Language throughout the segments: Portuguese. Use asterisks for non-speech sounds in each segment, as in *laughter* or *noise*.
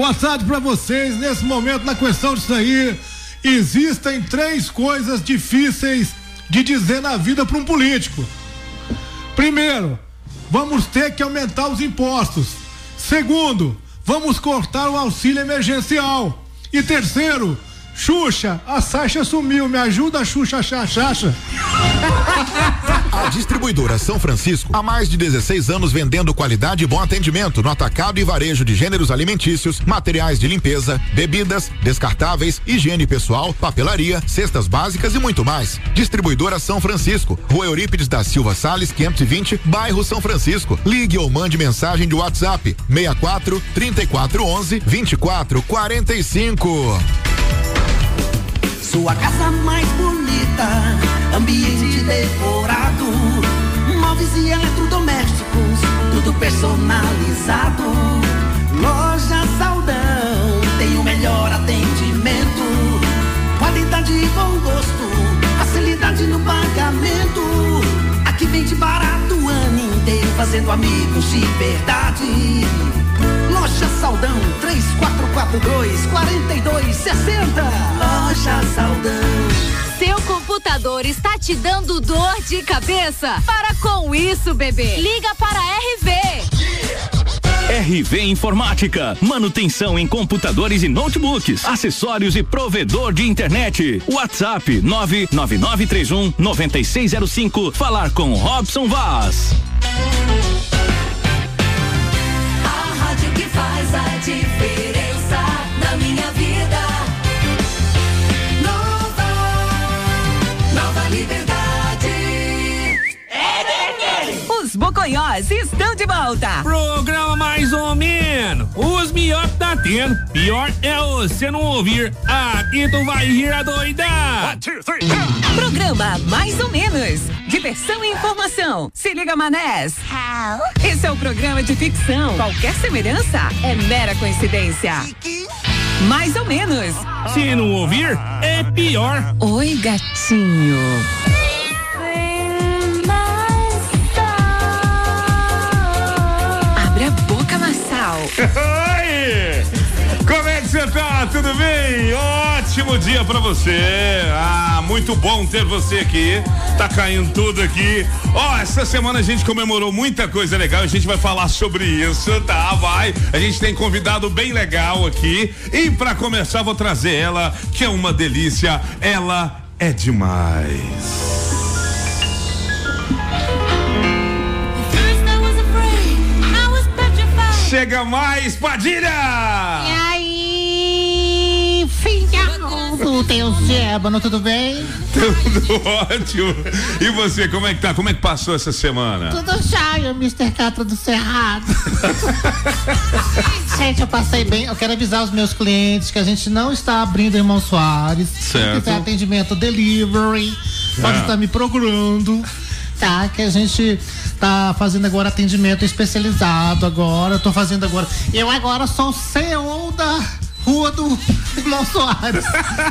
Boa tarde para vocês. Nesse momento, na questão disso aí, existem três coisas difíceis de dizer na vida para um político. Primeiro, vamos ter que aumentar os impostos. Segundo, vamos cortar o auxílio emergencial. E terceiro, Xuxa, a Sasha sumiu, me ajuda, Xuxa, Xaxa. *laughs* A distribuidora São Francisco há mais de 16 anos vendendo qualidade e bom atendimento no atacado e varejo de gêneros alimentícios, materiais de limpeza, bebidas, descartáveis, higiene pessoal, papelaria, cestas básicas e muito mais. Distribuidora São Francisco, Rua Eurípides da Silva Sales, 520, bairro São Francisco. Ligue ou mande mensagem de WhatsApp 64 3411 2445. Sua casa mais bonita, ambiente decorado, móveis e eletrodomésticos, tudo personalizado. Loja Saldão tem o melhor atendimento, qualidade e bom gosto, facilidade no pagamento. Aqui vende barato o ano inteiro, fazendo amigos de verdade. Loja Saldão 3442 4260. Loja Saldão. Seu computador está te dando dor de cabeça? Para com isso, bebê. Liga para a RV. RV Informática, manutenção em computadores e notebooks, acessórios e provedor de internet. WhatsApp 99931 9605. Falar com Robson Vaz. Faz a diferença na minha vida. Nova, nova liberdade. Os Boconhós estão de volta. Tá tendo. Pior é você não ouvir. Aqui tu vai rir a doidar. Programa Mais ou Menos. Diversão e informação. Se liga, Manés. Esse é o programa de ficção. Qualquer semelhança é mera coincidência. Mais ou menos. Se não ouvir, é pior. Oi, gatinho. Abre a boca, Massal. *laughs* Como é que você tá? Tudo bem? Ótimo dia pra você. Ah, muito bom ter você aqui. Tá caindo tudo aqui. Ó, essa semana a gente comemorou muita coisa legal. A gente vai falar sobre isso, tá? Vai. A gente tem convidado bem legal aqui. E pra começar, vou trazer ela, que é uma delícia. Ela é demais. Chega mais, Padilha! E aí, filha do teu Zébano, tudo bem? Tudo *laughs* ótimo. E você, como é que tá? Como é que passou essa semana? Tudo jóia, Mr. Catra do Cerrado. *laughs* gente, eu passei bem. Eu quero avisar os meus clientes que a gente não está abrindo Irmão Soares. Certo. Tem atendimento delivery. Pode Ah. estar me procurando. Tá, que a gente tá fazendo agora atendimento especializado agora. Eu tô fazendo agora. Eu agora sou o CEO da rua do Irmão Soares.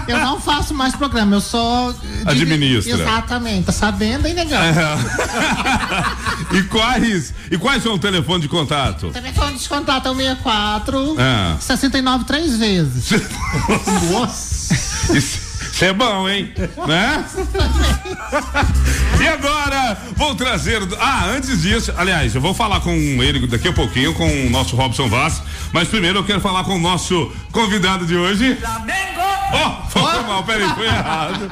Eu não faço mais programa, eu só. Administra. Exatamente, tá sabendo, hein, negão? *laughs* e quais e quais são o telefone de contato? Telefone de contato é o 64 Ah. 69 três vezes. *laughs* Nossa. Isso, isso é bom, hein? Né? E agora, vou trazer. Ah, antes disso, aliás, eu vou falar com ele daqui a pouquinho, com o nosso Robson Vaz. Mas primeiro eu quero falar com o nosso convidado de hoje. Oh, foi mal, peraí, foi errado.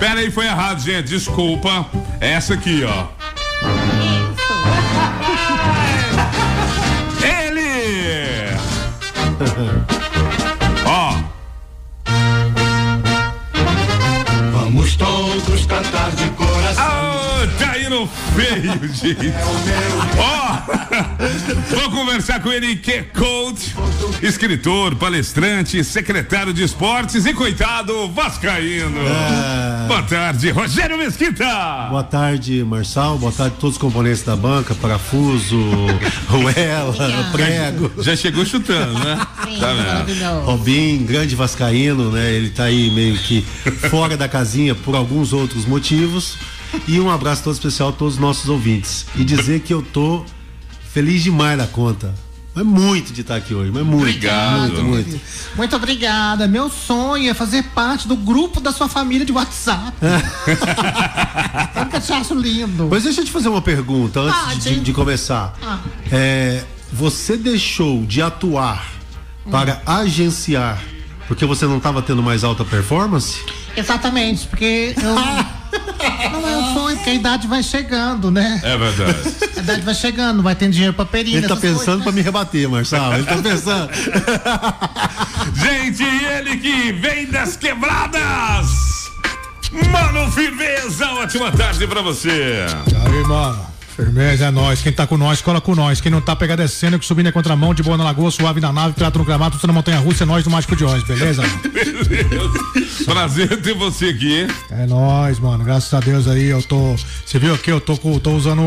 Peraí, foi errado, gente. Desculpa. Essa aqui, ó. Ele! *laughs* todos cantar de coração. Tá indo feio, gente. Ó, vou conversar com ele que é coach, escritor, palestrante, secretário de esportes e coitado vascaíno. Boa tarde, Rogério Mesquita. Boa tarde, Marçal. Boa tarde a todos os componentes da banca, parafuso, *laughs* ruela, *laughs* prego. Já chegou chutando, né? Tá vendo? Robin, grande vascaíno, né? Ele tá aí meio que fora da casinha por alguns outros motivos. E um abraço todo especial a todos os nossos ouvintes. E dizer que eu tô feliz demais da conta. Mas muito de estar aqui hoje, mas muito. Obrigado. Muito, muito. Muito obrigada. Meu sonho é fazer parte do grupo da sua família de WhatsApp. Eu que te acho lindo. Mas deixa eu te fazer uma pergunta antes Pode. de, de começar. Ah. É, você deixou de atuar para agenciar porque você não estava tendo mais alta performance? Exatamente, porque eu. *laughs* Não é porque a idade vai chegando, né? É verdade. A idade vai chegando, vai ter dinheiro pra perina. Ele tá pensando coisas, para me rebater, Marçal. Ele tá *laughs* pensando. Gente, ele que vem das quebradas. Mano, firmeza, ótima tarde pra você. Aí, mano. Firmeza é nós. Quem tá com nós, cola com nós. Quem não tá, pega descendo, que subindo é contramão, de boa na lagoa, suave na nave, prato no gramado, tudo na montanha russa, é nós do Mágico de Oz, beleza? *laughs* Prazer ter você aqui. É nós, mano. Graças a Deus aí, eu tô. Você viu aqui? Eu tô, com- tô usando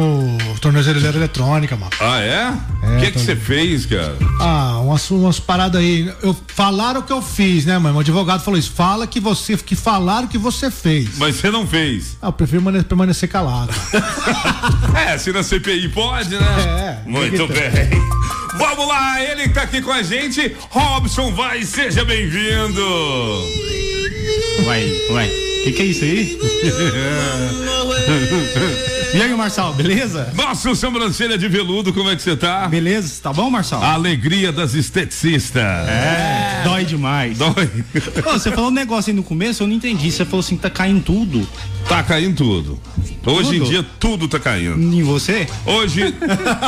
tornozeleira eletrônica, mano. Ah, é? O É, que que você fez, cara? Ah, umas, umas paradas aí. Eu, falaram o que eu fiz, né, mano? O advogado falou isso. Fala que você. Que falaram que você fez. Mas você não fez. Ah, eu prefiro mane- permanecer calado. *laughs* É, na CPI pode, né? É. Muito bem. *laughs* Vamos lá, ele que tá aqui com a gente, Robson vai, seja bem-vindo. Vai, vai. Que que é isso aí? *laughs* *laughs* e aí, Marçal, beleza? Nosso sobrancelha de veludo, como é que você tá? Beleza, tá bom, Marçal? A alegria das esteticistas. É, dói demais. Dói. Ô, você falou um negócio aí no começo, eu não entendi. Você falou assim que tá caindo tudo. Tá caindo tudo. Hoje em Tudo? dia tudo tá caindo. Em você? Hoje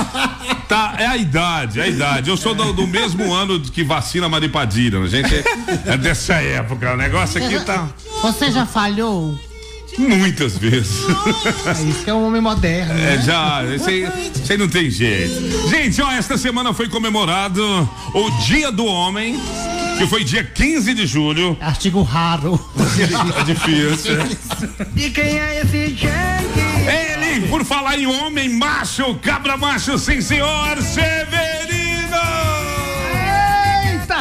*laughs* tá, é a idade, é a idade. Eu sou do, do mesmo ano que vacina Maripadilha, a gente é, é dessa época. O negócio aqui tá Você já falhou? Muitas vezes. É isso que é um homem moderno. É, né? já, isso aí, isso aí não tem jeito. Gente, ó, esta semana foi comemorado o Dia do Homem, que foi dia 15 de julho. Artigo raro. *laughs* É difícil. E quem é esse? Ele, por falar em homem macho, cabra macho, sim senhor, Severino!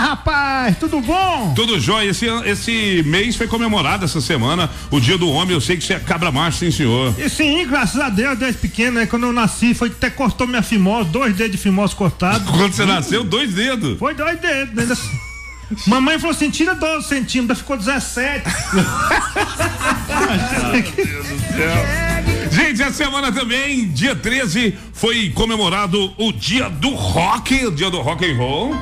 Rapaz, tudo bom? Tudo jóia, esse, esse mês foi comemorado essa semana, o dia do homem, eu sei que você é cabra macho, sim senhor. E sim, graças a Deus, desde pequeno, né? Quando eu nasci, foi até cortou minha fimose, dois dedos de fimose cortados. *laughs* Quando você nasceu, dois dedos. Foi dois dedos, né? *laughs* Mamãe falou assim: tira 12 centímetros, ficou 17. *laughs* Gente, essa semana também, dia 13, foi comemorado o dia do rock, o dia do rock and roll.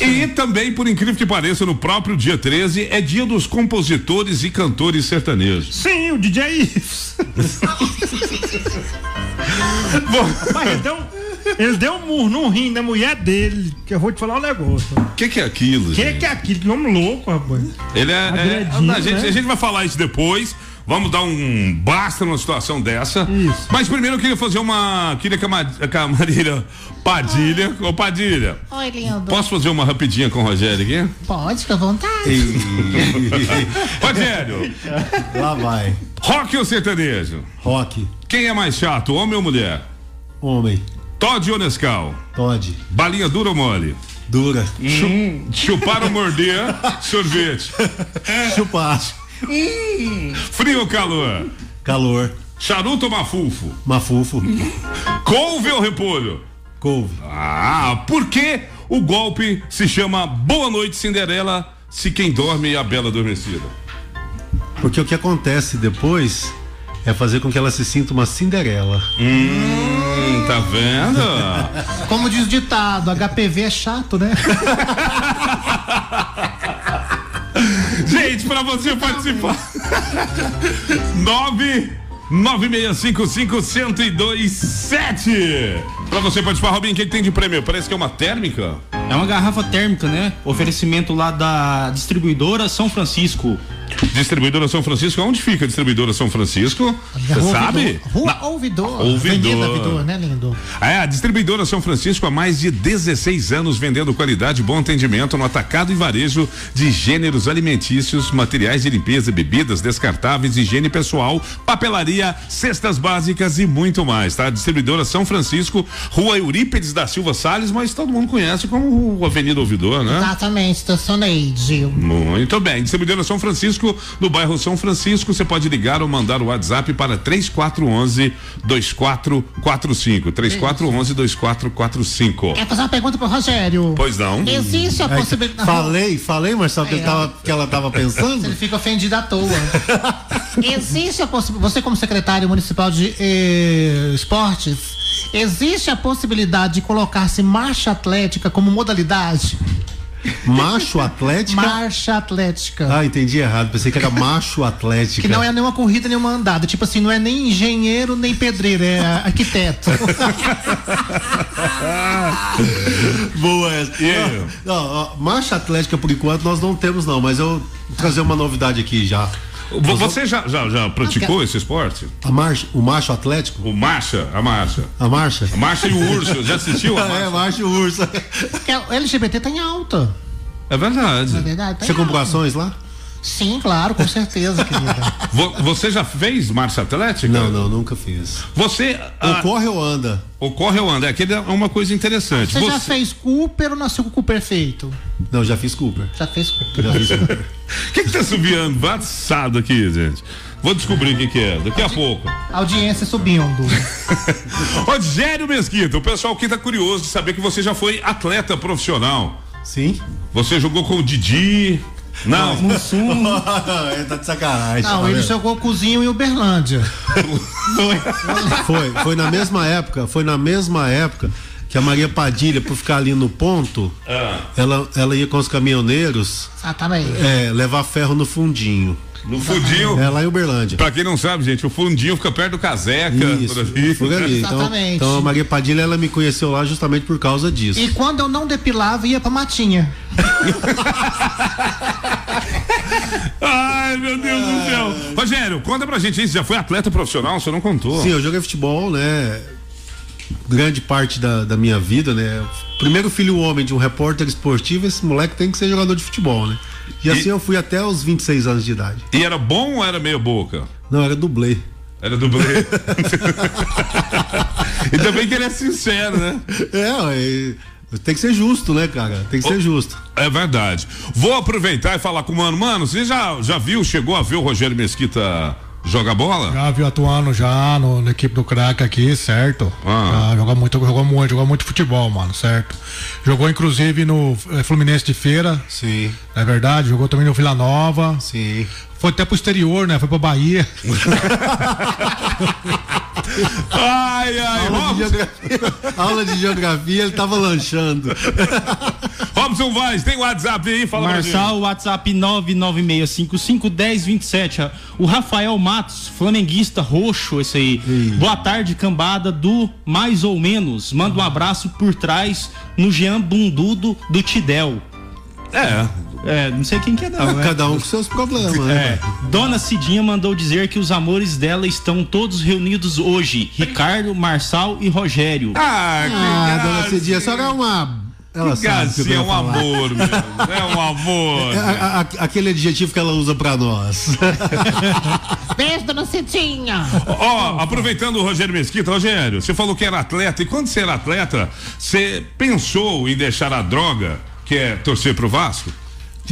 E também, por incrível que pareça, no próprio dia 13 é dia dos compositores e cantores sertanejos. Sim, o DJ Ives. Rapaz, ele deu, ele deu um murro no rim da mulher dele, que eu vou te falar um negócio. O que, que é aquilo? O que, gente? que é aquilo? Que homem louco, rapaz. Ele é. é- Agredindo, a, gente, né? a gente vai falar isso depois. Vamos dar um basta numa situação dessa. Mas primeiro eu queria fazer uma. Queria que a, Marília Padilha. Ô Padilha, Oi, lindo. posso fazer uma rapidinha com o Rogério aqui? Pode, fica à vontade. *laughs* Rogério, Lá vai. rock ou sertanejo? Rock. Quem é mais chato, homem ou mulher? Homem. Todd ou Nescau? Todd. Balinha dura ou mole? Dura. Chu- chupar ou morder? *laughs* Sorvete. Chupar. Frio ou calor? Calor. Charuto ou mafufo? Mafufo. Couve ou repolho? Couve. Ah, por que o golpe se chama Boa Noite Cinderela se quem dorme é a bela adormecida? Porque o que acontece depois é fazer com que ela se sinta uma Cinderela. Hum, tá vendo? *laughs* Como diz o ditado, HPV é chato, né? *laughs* Gente, pra você participar. 9 9655-1027. Pra você participar, Robin, o que, que tem de prêmio? Parece que é uma térmica? É uma garrafa térmica, né? Oferecimento lá da distribuidora São Francisco. Distribuidora São Francisco, onde fica a distribuidora São Francisco? Você Rua sabe? Ouvidor. Rua Ouvidor. Ouvidor. Avenida Ouvidor, né, lindo? Distribuidora São Francisco há mais de 16 anos vendendo qualidade e bom atendimento no atacado e varejo de gêneros alimentícios, materiais de limpeza, bebidas descartáveis, higiene pessoal, papelaria, cestas básicas e muito mais, tá? Distribuidora São Francisco, Rua Eurípedes da Silva Salles, mas todo mundo conhece como Avenida Ouvidor, né? Exatamente, estacionei, Gil. Muito bem. Distribuidora São Francisco Francisco, no bairro São Francisco. Você pode ligar ou mandar o WhatsApp para 3411 2445. 3411 2445. Quer fazer uma pergunta pro Rogério? Pois não. Existe a É possibilidade. Falei, falei, Marcelo, que, É. tava, que ela tava pensando. Ele fica ofendido à toa. *laughs* existe a possibilidade. Você, como secretário municipal de eh, esportes, existe a possibilidade de colocar-se marcha atlética como modalidade? Macho atlética? Marcha atlética. Ah, entendi errado. Pensei que era macho atlética. Que não é nenhuma corrida, nenhuma andada. Tipo assim, não é nem engenheiro, nem pedreiro, é arquiteto. *laughs* Boa essa. Não, não, ó, marcha atlética por enquanto nós não temos não, mas eu vou trazer uma novidade aqui já. Vo- Você já, já, já praticou esse esporte? A marcha, o macho atlético? O marcha, a marcha. A marcha? A marcha e o urso, já assistiu a *laughs* marcha? É, marcha e o urso. Porque o LGBT tá em alta. É verdade. É verdade. Tá Você comprou ações lá? Sim, claro, com certeza, *laughs* querida. Vo- Você já fez marcha atlética? Não, não, nunca fiz. Você. ah, Ocorre ou anda? Ocorre ou anda? É que é uma coisa interessante. Você, já fez Cooper ou nasceu com o Cooper feito? Não, já fiz Cooper. Já fez Cooper. Já fiz Cooper. O *laughs* que, que tá subindo? Vassado aqui, gente. Vou descobrir o que, que é, daqui a pouco. Audiência subindo. *laughs* Rogério Mesquita, o pessoal aqui tá curioso de saber que você já foi atleta profissional. Sim. Você jogou com o Didi. Não. *laughs* Ele tá de sacanagem. Não, tá ele jogou cozinho em Uberlândia. *laughs* Foi, foi na mesma época, foi na mesma época que a Maria Padilha, por ficar ali no ponto, Ah. ela, ela ia com os caminhoneiros Exatamente. é, levar ferro no fundinho. No fundinho. É lá em Uberlândia. Pra quem não sabe, gente, o fundinho fica perto do caseca. Isso, por ali. Então, Exatamente. então a Maria Padilha, ela me conheceu lá justamente por causa disso. E quando eu não depilava, ia pra matinha. *laughs* Ai, meu Deus do céu. Rogério, conta pra gente você já foi atleta profissional, você não contou. Sim, eu joguei futebol, né? Grande parte da, da minha vida, né? Primeiro filho homem de um repórter esportivo, esse moleque tem que ser jogador de futebol, né? E, assim eu fui até os 26 anos de idade. E era bom ou era meio boca? Não, era dublê. Era dublê. *laughs* e também que ele é sincero, né? É, tem que ser justo, né, cara? Tem que ser justo. É verdade. Vou aproveitar e falar com o mano. Mano, você já, já viu, chegou a ver o Rogério Mesquita jogar bola? Já viu atuando já no, na equipe do craque aqui, certo? Ah. Já jogou muito, jogou muito, jogou muito futebol, mano, certo? Jogou inclusive no eh, Fluminense de Feira. Sim. Não é verdade? Jogou também no Vila Nova. Sim. Foi até pro exterior, né? Foi pra Bahia. *laughs* ai, ai, Aula de, geografia, aula de geografia, ele tava lanchando. *laughs* Robson Vaz, tem WhatsApp aí? Fala Marçal, WhatsApp 996551027. O Rafael Matos, flamenguista roxo, esse aí. Boa tarde, cambada do Mais ou Menos. Manda um abraço por trás no Jean Bundudo do Tidel. É. É, não sei quem que é não, né? Cada um com seus problemas, É. né? Dona Cidinha mandou dizer que os amores dela estão todos reunidos hoje. Ricardo, Marçal e Rogério. Ah, Ah, dona Cidinha, só é uma. Ela Que sabe que é um falar. amor, meu. É um amor. É, a- a- aquele adjetivo que ela usa pra nós. *laughs* Beijo, dona Cidinha. Ó, aproveitando o Rogério Mesquita, Rogério, você falou que era atleta, e quando você era atleta, você pensou em deixar a droga, que é torcer pro Vasco?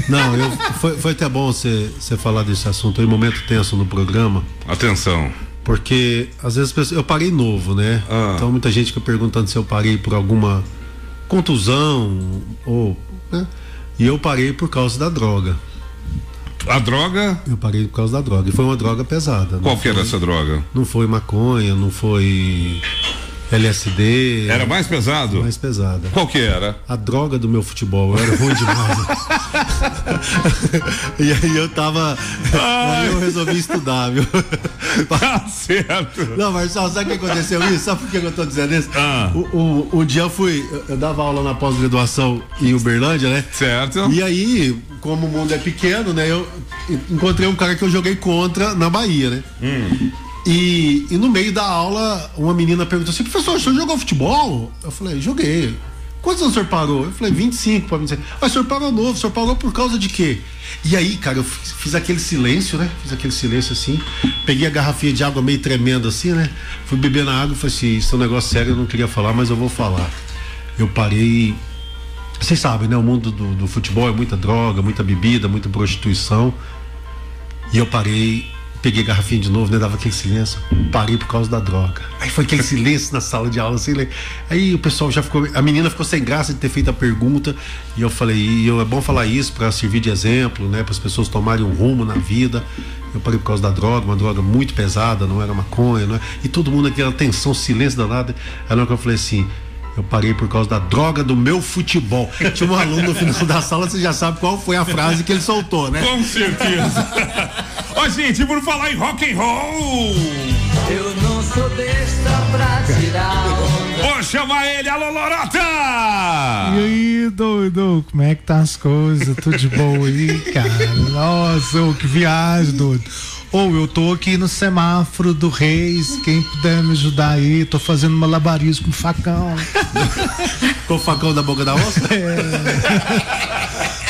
Não, eu, foi, foi até bom você falar desse assunto em momento tenso no programa. Atenção. Porque às vezes pessoas- eu parei novo, né? Ah. Então muita gente fica perguntando se eu parei por alguma contusão ou. Né? E eu parei por causa da droga. A droga? Eu parei por causa da droga. E foi uma droga pesada. Qual não que era essa droga? Não foi maconha, não foi LSD. Era mais pesado? Mais pesada. Qual que era? A droga do meu futebol, eu era ruim demais. *laughs* e aí eu tava. Aí eu resolvi estudar, viu? *laughs* Tá certo. Não, Marcelo, sabe o que aconteceu isso? Sabe por que eu tô dizendo isso? Ah. O, o- um dia eu fui, eu- eu dava aula na pós-graduação em Uberlândia, né? Certo. E aí, como o mundo é pequeno, né? Eu encontrei um cara que eu joguei contra na Bahia, né? Hum. E, e no meio da aula, uma menina perguntou assim: professor, o senhor jogou futebol? Eu falei: joguei. Quantos anos o senhor parou? Eu falei: 25 para 26. Mas o senhor parou novo, o senhor parou por causa de quê? E aí, cara, eu fiz, fiz aquele silêncio, né? Fiz aquele silêncio assim. Peguei a garrafinha de água meio tremendo assim, né? Fui beber na água e falei assim: isso é um negócio sério, eu não queria falar, mas eu vou falar. Eu parei. Vocês sabem, né? O mundo do, do futebol é muita droga, muita bebida, muita prostituição. E eu parei, peguei a garrafinha de novo, né? Dava aquele silêncio. Parei por causa da droga. Aí foi aquele *laughs* silêncio na sala de aula, assim, né? Aí o pessoal já ficou. A menina ficou sem graça de ter feito a pergunta. E eu falei, e eu, é bom falar isso para servir de exemplo, né? Para as pessoas tomarem um rumo na vida. Eu parei por causa da droga, uma droga muito pesada, não era maconha, não é? E todo mundo aquela tensão, silêncio danado. Aí na hora que eu falei assim, eu parei por causa da droga do meu futebol. *laughs* Tinha um aluno no final da sala, você já sabe qual foi a frase que ele soltou, né? Com certeza. *laughs* Ó, gente, por falar em rock and roll. Eu não sou besta pra tirar. Vou chamar ele, alô Lorota! E aí, doido, como é que tá as coisas? Tudo de boa aí, cara? Nossa, ô, que viagem, doido. Ou eu tô aqui no semáforo do Reis, quem puder me ajudar aí, tô fazendo malabarismo com facão. *laughs* Com o facão da boca da onça?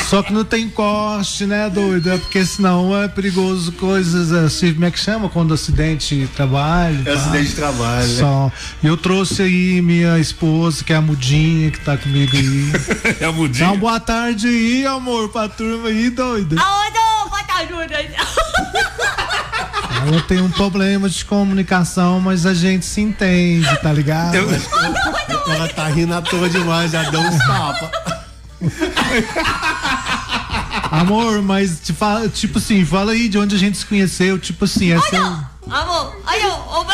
Só que não tem corte, né, doido? É porque senão é perigoso coisas assim, como é que chama quando acidente de trabalho? É acidente de trabalho, né? Só. E eu trouxe aí minha esposa, que é a Mudinha, que tá comigo aí. *laughs* é a Mudinha? Dá uma boa tarde aí, amor, pra turma aí, doida. Aonde? Bota ajuda. Ela tem um problema de comunicação, mas a gente se entende, tá ligado? Ela tá rindo à toa demais, já deu uns tapas. *laughs* Amor, mas te fala, tipo assim, fala aí de onde a gente se conheceu, tipo assim, é seu... Amor, olha, ô, *laughs*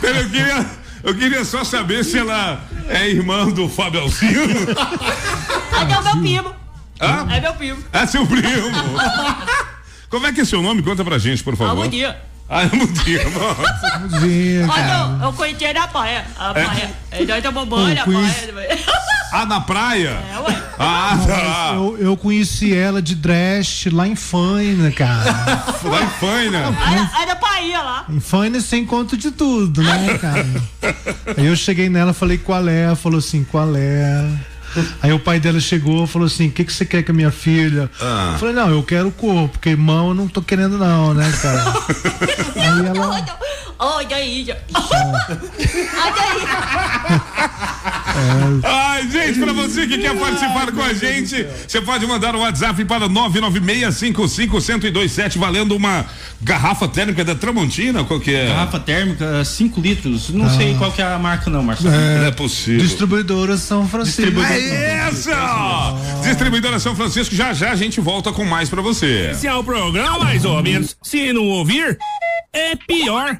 Pera, Eu queria, eu queria só saber se ela é irmã do Fábio Alcino. *laughs* Cadê o meu primo? Hã? É meu primo. É seu primo. Como é que é seu nome? Conta pra gente, por favor. Bom dia. Ah, é bom dia, nossa. Mudinha, Olha, eu, conheci ele na praia. A praia. Ele banho na Eu conheci- praia. Ah, na praia? É, ué. Ah, tá. Eu, eu conheci ela de Dresch lá em Faina, cara. *laughs* Lá em Faina. Era, era Bahia lá. Em Faina você encontra de tudo, né, cara? *laughs* Aí eu cheguei nela, falei qual é, ela falou assim, qual é? Aí o pai dela chegou e falou assim: o que, que você quer com a minha filha? Ah. Eu falei, não, eu quero o corpo, porque mão eu não tô querendo, não, né, cara? *laughs* Aí ela. Olha aí. Olha aí. Ai, gente, pra você que quer participar com a gente, você pode mandar um WhatsApp para 996551027 valendo uma garrafa térmica da Tramontina, qual que é? Garrafa térmica, 5 litros. Não Ah. sei qual que é a marca, não, Marcelo. Não é possível. Distribuidora São Francisco. É isso! Distribuidora São Francisco, já já a gente volta com mais pra você. Esse é o programa, mais ou menos. Se não ouvir, é pior.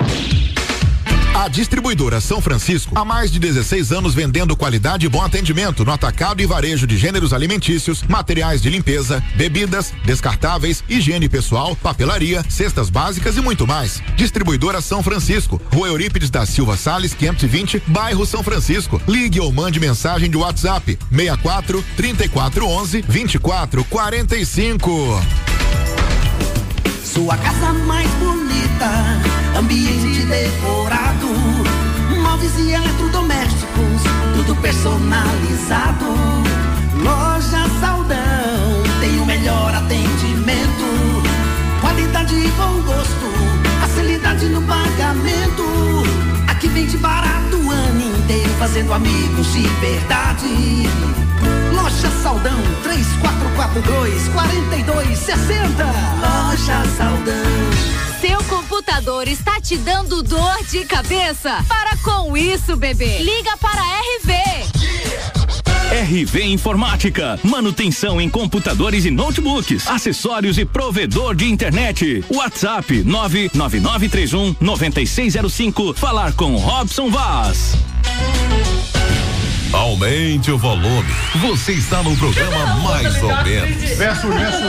A distribuidora São Francisco há mais de 16 anos vendendo qualidade e bom atendimento no atacado e varejo de gêneros alimentícios, materiais de limpeza, bebidas, descartáveis, higiene pessoal, papelaria, cestas básicas e muito mais. Distribuidora São Francisco, Rua Eurípides da Silva Sales, 520, bairro São Francisco. Ligue ou mande mensagem de WhatsApp 64 3411 2445. Sua casa mais bonita, ambiente decorado, móveis e eletrodomésticos, tudo personalizado. Loja Saldão tem o melhor atendimento, qualidade e bom gosto, facilidade no pagamento. Aqui vende barato inteiro, fazendo amigos de verdade. Loja Saldão 3442 4260. Loja Saldão. Seu computador está te dando dor de cabeça? Para com isso, bebê. Liga para a RV. RV Informática, manutenção em computadores e notebooks, acessórios e provedor de internet. WhatsApp 99931 9605. Falar com Robson Vaz. Aumente o volume. Você está no programa mais ou menos. Verso, verso,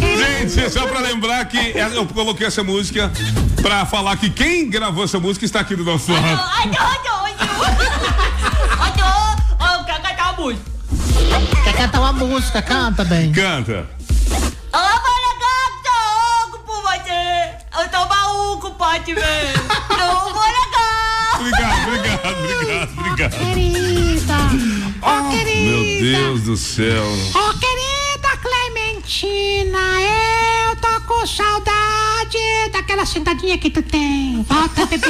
Gente, só pra lembrar que eu coloquei essa música pra falar que quem gravou essa música está aqui do nosso lado. Ai, não, não, não. Ai, eu quero cantar uma música. Quer cantar uma música? Canta bem. Canta. Tô louco por você. Eu tô maluco, pode ver. Ô, Molegato. Obrigado, obrigado, obrigado, obrigado. Querida. Ô, querida. Meu Deus do céu. Ô, querida com saudade daquela sentadinha que tu tem. Volta, bebê.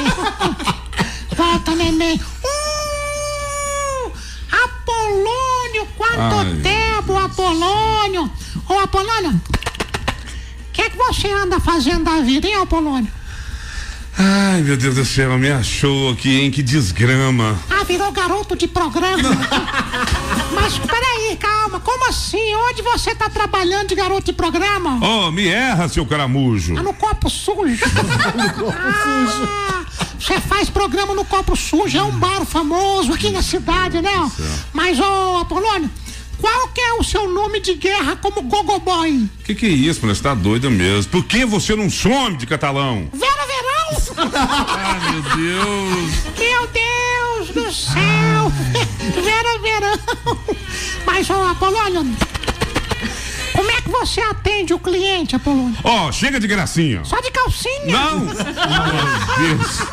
*laughs* Volta, neném. Uh, Apolônio, quanto Ai. tempo, Apolônio. Ô, Apolônio, o que, que você anda fazendo da vida, hein, Apolônio? Ai, meu Deus do céu, me achou aqui, hein? Que desgrama. Ah, virou garoto de programa. *laughs* Mas peraí, calma, como assim? Onde você tá trabalhando de garoto de programa? Oh, me erra, seu caramujo. Ah, *laughs* no copo sujo. Ah, Você faz programa no copo sujo, é um bar famoso aqui na cidade, né? Mas, ô Apolônio, qual que é o seu nome de guerra como gogoboy? Que que é isso, mulher? Você tá doida mesmo. Por que você não some de catalão? Vera Verão? Ai, *laughs* meu Deus. Meu Deus do céu! *laughs* Vera Verão! Mas, ô Apolônio, como é que você atende o cliente, Apolônio? Ó, chega de gracinha. Só de calcinha? Não! Meu Deus. *laughs*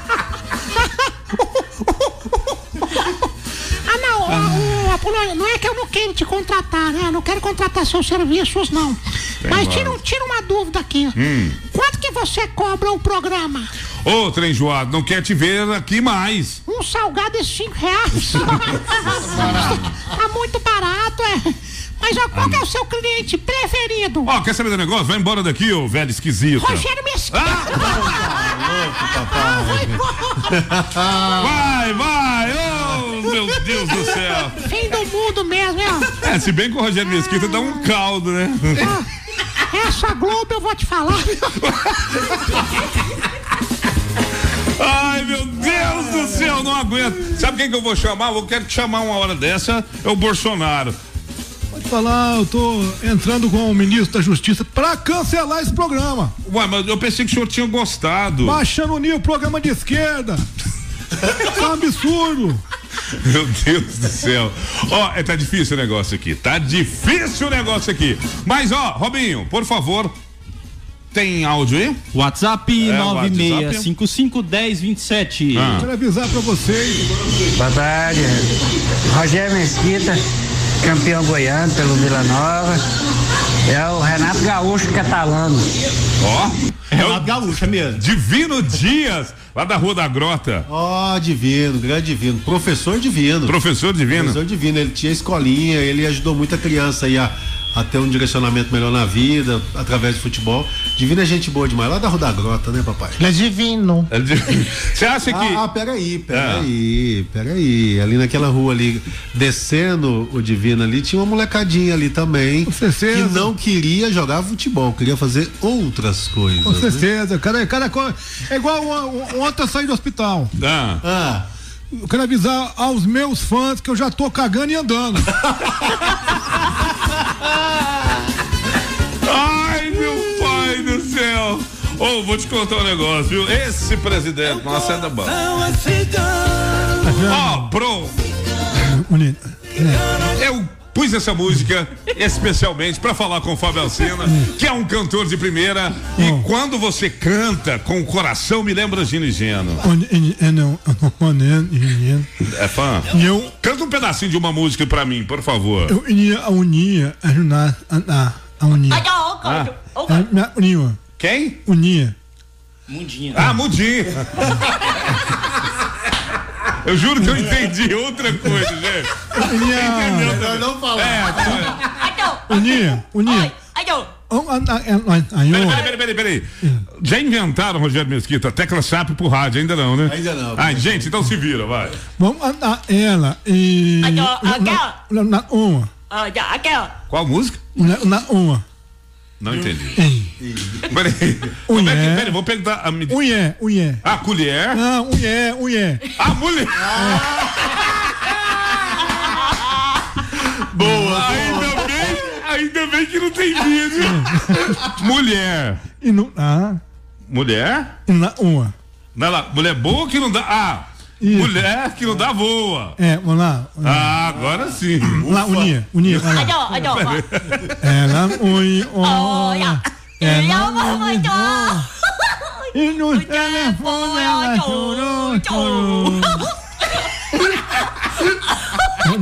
Ah, não, ô, ô, Apolônio, não é que eu não quero te contratar, né? Eu não quero contratar seus serviços, não. Tem Mas tira, tira uma dúvida aqui. Hum. Quanto que você cobra o programa? Ô, trem enjoado, não quer te ver aqui mais. Um salgado é cinco reais. tá muito barato, é. Mas ó, qual que é o seu cliente preferido? Ó, quer saber do negócio? Vai embora daqui, ô velho esquisito. Rogério Mesquita. Ah, vai. Vai! Oh, meu Deus do céu! Fim do mundo mesmo, é. É, se bem que o Rogério Mesquita dá um caldo, né? Essa Globo eu vou te falar. *laughs* Ai, meu Deus do céu, não aguento. Sabe quem que eu vou chamar? Eu quero te chamar uma hora dessa, é o Bolsonaro. Pode falar, eu tô entrando com o ministro da Justiça pra cancelar esse programa. Ué, mas eu pensei que o senhor tinha gostado. Baixando o nível, programa de esquerda. É um absurdo. Meu Deus do céu. Ó, é, tá difícil o negócio aqui. Tá difícil o negócio aqui. Mas, ó, Robinho, por favor. Tem áudio aí? WhatsApp É, o 96551027. Ah. Quero avisar pra vocês. Boa tarde. Rogério Mesquita, campeão goiano pelo Vila Nova. É o Renato Gaúcho catalano. Ó. É o Gaúcho é mesmo. Divino Dias, lá da Rua da Grota. Ó, divino, grande divino. Professor divino. Professor divino. Professor divino. Ele tinha escolinha, ele ajudou muita criança aí a, a ter um direcionamento melhor na vida, através do futebol. Divino é gente boa demais. Lá da Rua da Grota, né, papai? Ele é divino. Você acha que. Ah, ah, peraí, peraí, peraí. Ali naquela rua ali, descendo o Divino ali, tinha uma molecadinha ali também. Que não queria jogar futebol, queria fazer outras coisas. Com né? certeza, cara, cara, é igual ontem eu saí do hospital. Ah. Ah. Eu quero avisar aos meus fãs que eu já tô cagando e andando. *laughs* céu. Ô, vou te contar um negócio, viu? Esse presidente, nossa, é da banda. Ó, pro. Eu pus essa música especialmente pra falar com o Fábio Alcina, que é um cantor de primeira. E quando você canta com o coração, me lembra Gino e Geno. É fã? Eu, Canta um pedacinho de uma música pra mim, por favor. eu ia a unia ajudar a, a, a unia. Ah. A minha unia. Quem? Unia. Mundinha. Ah, Mudinho. Eu juro que eu entendi outra coisa, gente. Unia. Melhor não falar. É, Unia. Unia. Oh, ah, ah, ah, ah, ah, eu- Peraí, peraí, peraí, peraí. Já inventaram, Rogério Mesquita, tecla SAP pro rádio, ainda não, né? Ainda não. Ai, gente, então se vira, vai. Vamos andar ela e. Aí, ó, na- aquela. na, na uma. Ah, já, aquela. Qual música? Na, na uma. Não entendi. Peraí. Como é que, peraí, vou perguntar. A, me- Unhé, unhé. a colher? Não, unhé, unhé. A mulher. Boa. Ainda bem, ainda bem que não tem vídeo. mulher. E não. Ah, Mulher? na uma. Não, lá, mulher boa que não dá. Ah, Isso. mulher que não dá voa. É, vamos lá. Ah, agora sim. Lá, unia, unia. vai lá. Adó, adó. Ela, ui, Olha. Ela, mandar. E no telefone ela chorou, chorou.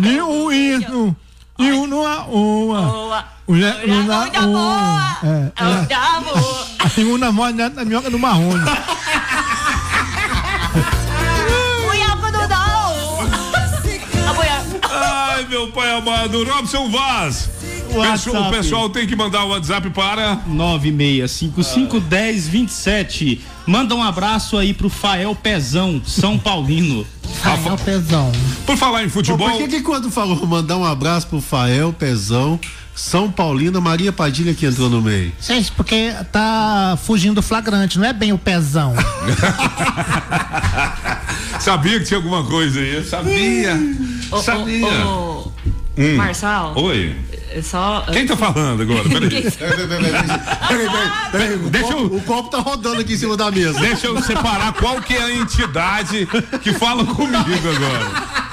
E o hino, e o no a oa. Boa. Mulher no na Olha, boa. oa. É, ela- Olha, boa. Tem uma moda na minhoca do marrone. Pai amado. Robson Vaz. Pessoal- o pessoal tem que mandar o WhatsApp para 96551027. Manda um abraço aí pro Fael Pezão, São Paulino. Fael Pezão. Por falar em futebol. Por que, que quando falou mandar um abraço pro Fael, Pezão, São Paulino, Maria Padilha que entrou no meio? Gente, porque tá fugindo do flagrante, não é bem o pezão. *laughs* Sabia que tinha alguma coisa aí. Eu sabia. Ô, sabia. ô, ô, Hum. Marçal. Oi. é Só. Quem tá falando agora? Peraí. Quem- Peraí, peraí, peraí. O, Deixa eu- o copo tá rodando aqui em cima da mesa. Deixa eu separar qual que é a entidade que fala comigo agora.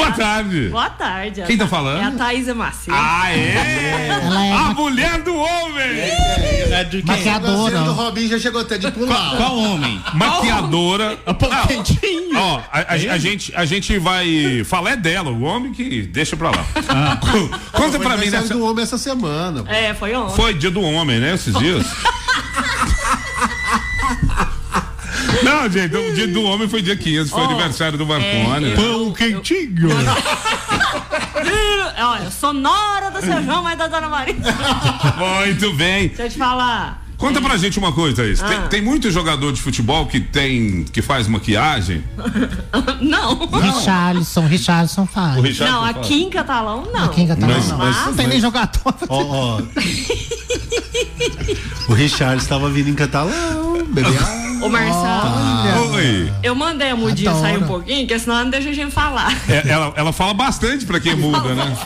Boa tarde. Boa tarde. Quem tá É falando? a Thaísa Macedo. Ah, é? Ela é A mulher do homem! É de quem? maquiadora. O Robin já chegou até de pular. Qual homem? Maquiadora. A Quentinho. Ó, a, a- a gente, a gente vai falar é dela, o homem que deixa pra lá. Conta Foi pra mim, aniversário nessa, do homem essa semana. É, foi ontem. foi dia do homem, né, esses dias? *laughs* Não, gente, o dia do homem foi dia 15, foi Oh, aniversário do Marconi. é, né? Pão quentinho. Filho, Olha, sonora do seu João, mas da Dona Maria. Muito bem. Deixa eu te falar. Conta pra gente uma coisa, Thaís. Tem, Ah. tem muito jogador de futebol que tem que faz maquiagem? *laughs* Não. Richarlison, Richarlison faz. O Não, faz. aqui em Catalão, não. Aqui em Catalão Mas- não. mas- não tem nem jogador. Ó, ó. *laughs* o Richard estava vindo em catalão, bebê. Ô, Marçal, Oi. eu mandei a mudinha sair um pouquinho, porque senão ela não deixa a gente falar. É, ela, ela fala bastante pra quem muda, né?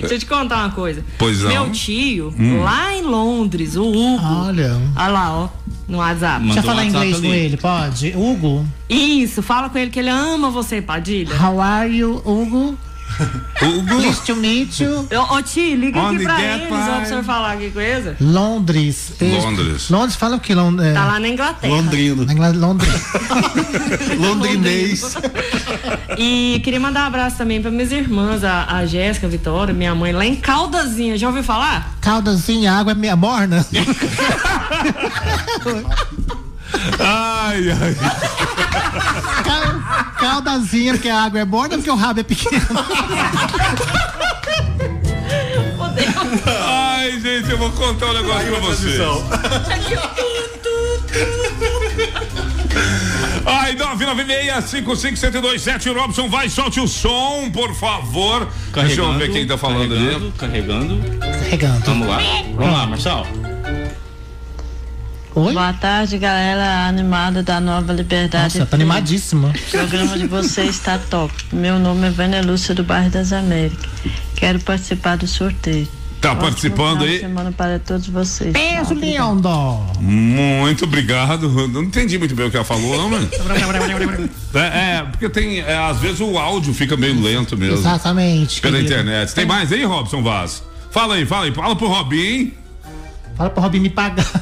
Deixa eu te contar uma coisa. Pois não. Meu tio, Hum. lá em Londres, o Hugo. Olha. Olha lá, ó, no WhatsApp. Deixa eu Mandou falar WhatsApp inglês com ali. ele, pode? Hugo, Isso, fala com ele que ele ama você, Padilha. how are you, Hugo? Hugo. Nice to meet you. Ô, tio, liga Onde aqui pra eles, ó, pra você falar aqui com eles. Londres. Londres. Londres, fala o que? Londres? Tá lá na Inglaterra. Londrino. Londres. *laughs* Londrinês. E queria mandar um abraço também pra minhas irmãs, a, a Jéssica, a Vitória, minha mãe, lá em Caldazinha. Já ouviu falar? Caldazinha, água é meia morna. *laughs* Ai, ai. Cal- Caldazinha, porque a água é morna, porque o rabo é pequeno. Ai, gente, eu vou contar um negócio pra vocês. Ai, 996-55127, Robson, vai, solte o som, por favor. Deixa eu ver quem tá falando ali. Carregando. Carregando. Vamos lá. Vamos lá, Marçal. Oi? Boa tarde, galera animada da Nova Liberdade. Nossa, tá animadíssima. O programa de vocês está top. Meu nome é Vânia Lúcia do bairro das Américas. Quero participar do sorteio. Tá Ótimo participando aí? semana para todos vocês. Beijo, lindo. Muito obrigado. Não entendi muito bem o que ela falou, não, mano. *laughs* É, é, porque tem. é, às vezes o áudio fica meio lento mesmo. Exatamente. Pela querido. internet. Tem mais aí, Robson Vaz? Fala aí, fala aí. Fala pro Robin. Fala pro Robin me pagar. *laughs*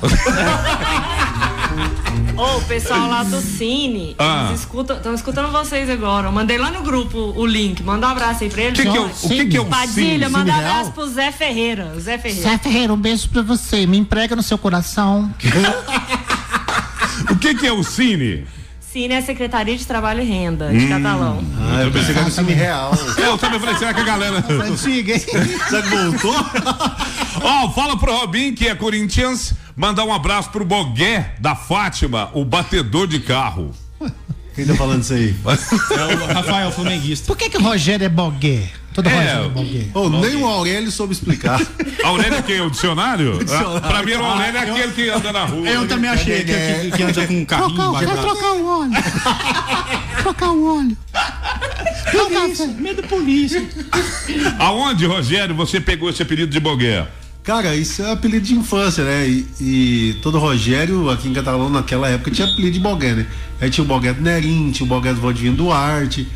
Ô, o pessoal lá do Cine, Ah. eles escutam, estão escutando vocês agora. Eu mandei lá no grupo o link. Manda um abraço aí pra eles. Que que é o- o que que é o Padilha, Cine? manda um abraço pro Zé Ferreira. o Zé Ferreira. Zé Ferreira, um beijo pra você. Me emprega no seu coração. *laughs* O que que é o Cine? Cine é Secretaria de Trabalho e Renda, de Hum. Catalão. Ah, eu pensei que era o cine real. É, eu também falei, será que a galera. Antiga, hein? *laughs* Será que voltou? Ó, fala pro Robin, que é Corinthians, mandar um abraço pro Bogué da Fátima, o batedor de carro. Quem tá falando isso aí? É o Rafael Flamenguista. Por que que o Rogério é boguê? Todo É, Rogério é boguê. Ô, nem o Aurélio soube explicar. Aurélio é quem? O dicionário? *laughs* Dicionário. Ah, pra mim, o Aurélio é aquele que anda na rua. Eu também achei que, que, que anda com um carrinho Trocar, quero *laughs* trocar o óleo. trocar o óleo. Polícia, medo polícia. Aonde, Rogério, você pegou esse apelido de Bogué? Cara, isso é apelido de infância, né? E, e todo Rogério aqui em Catalão naquela época tinha apelido de Bogué, né? Aí tinha o Bogué do Nerim, tinha o Bogué do Valdinho Duarte.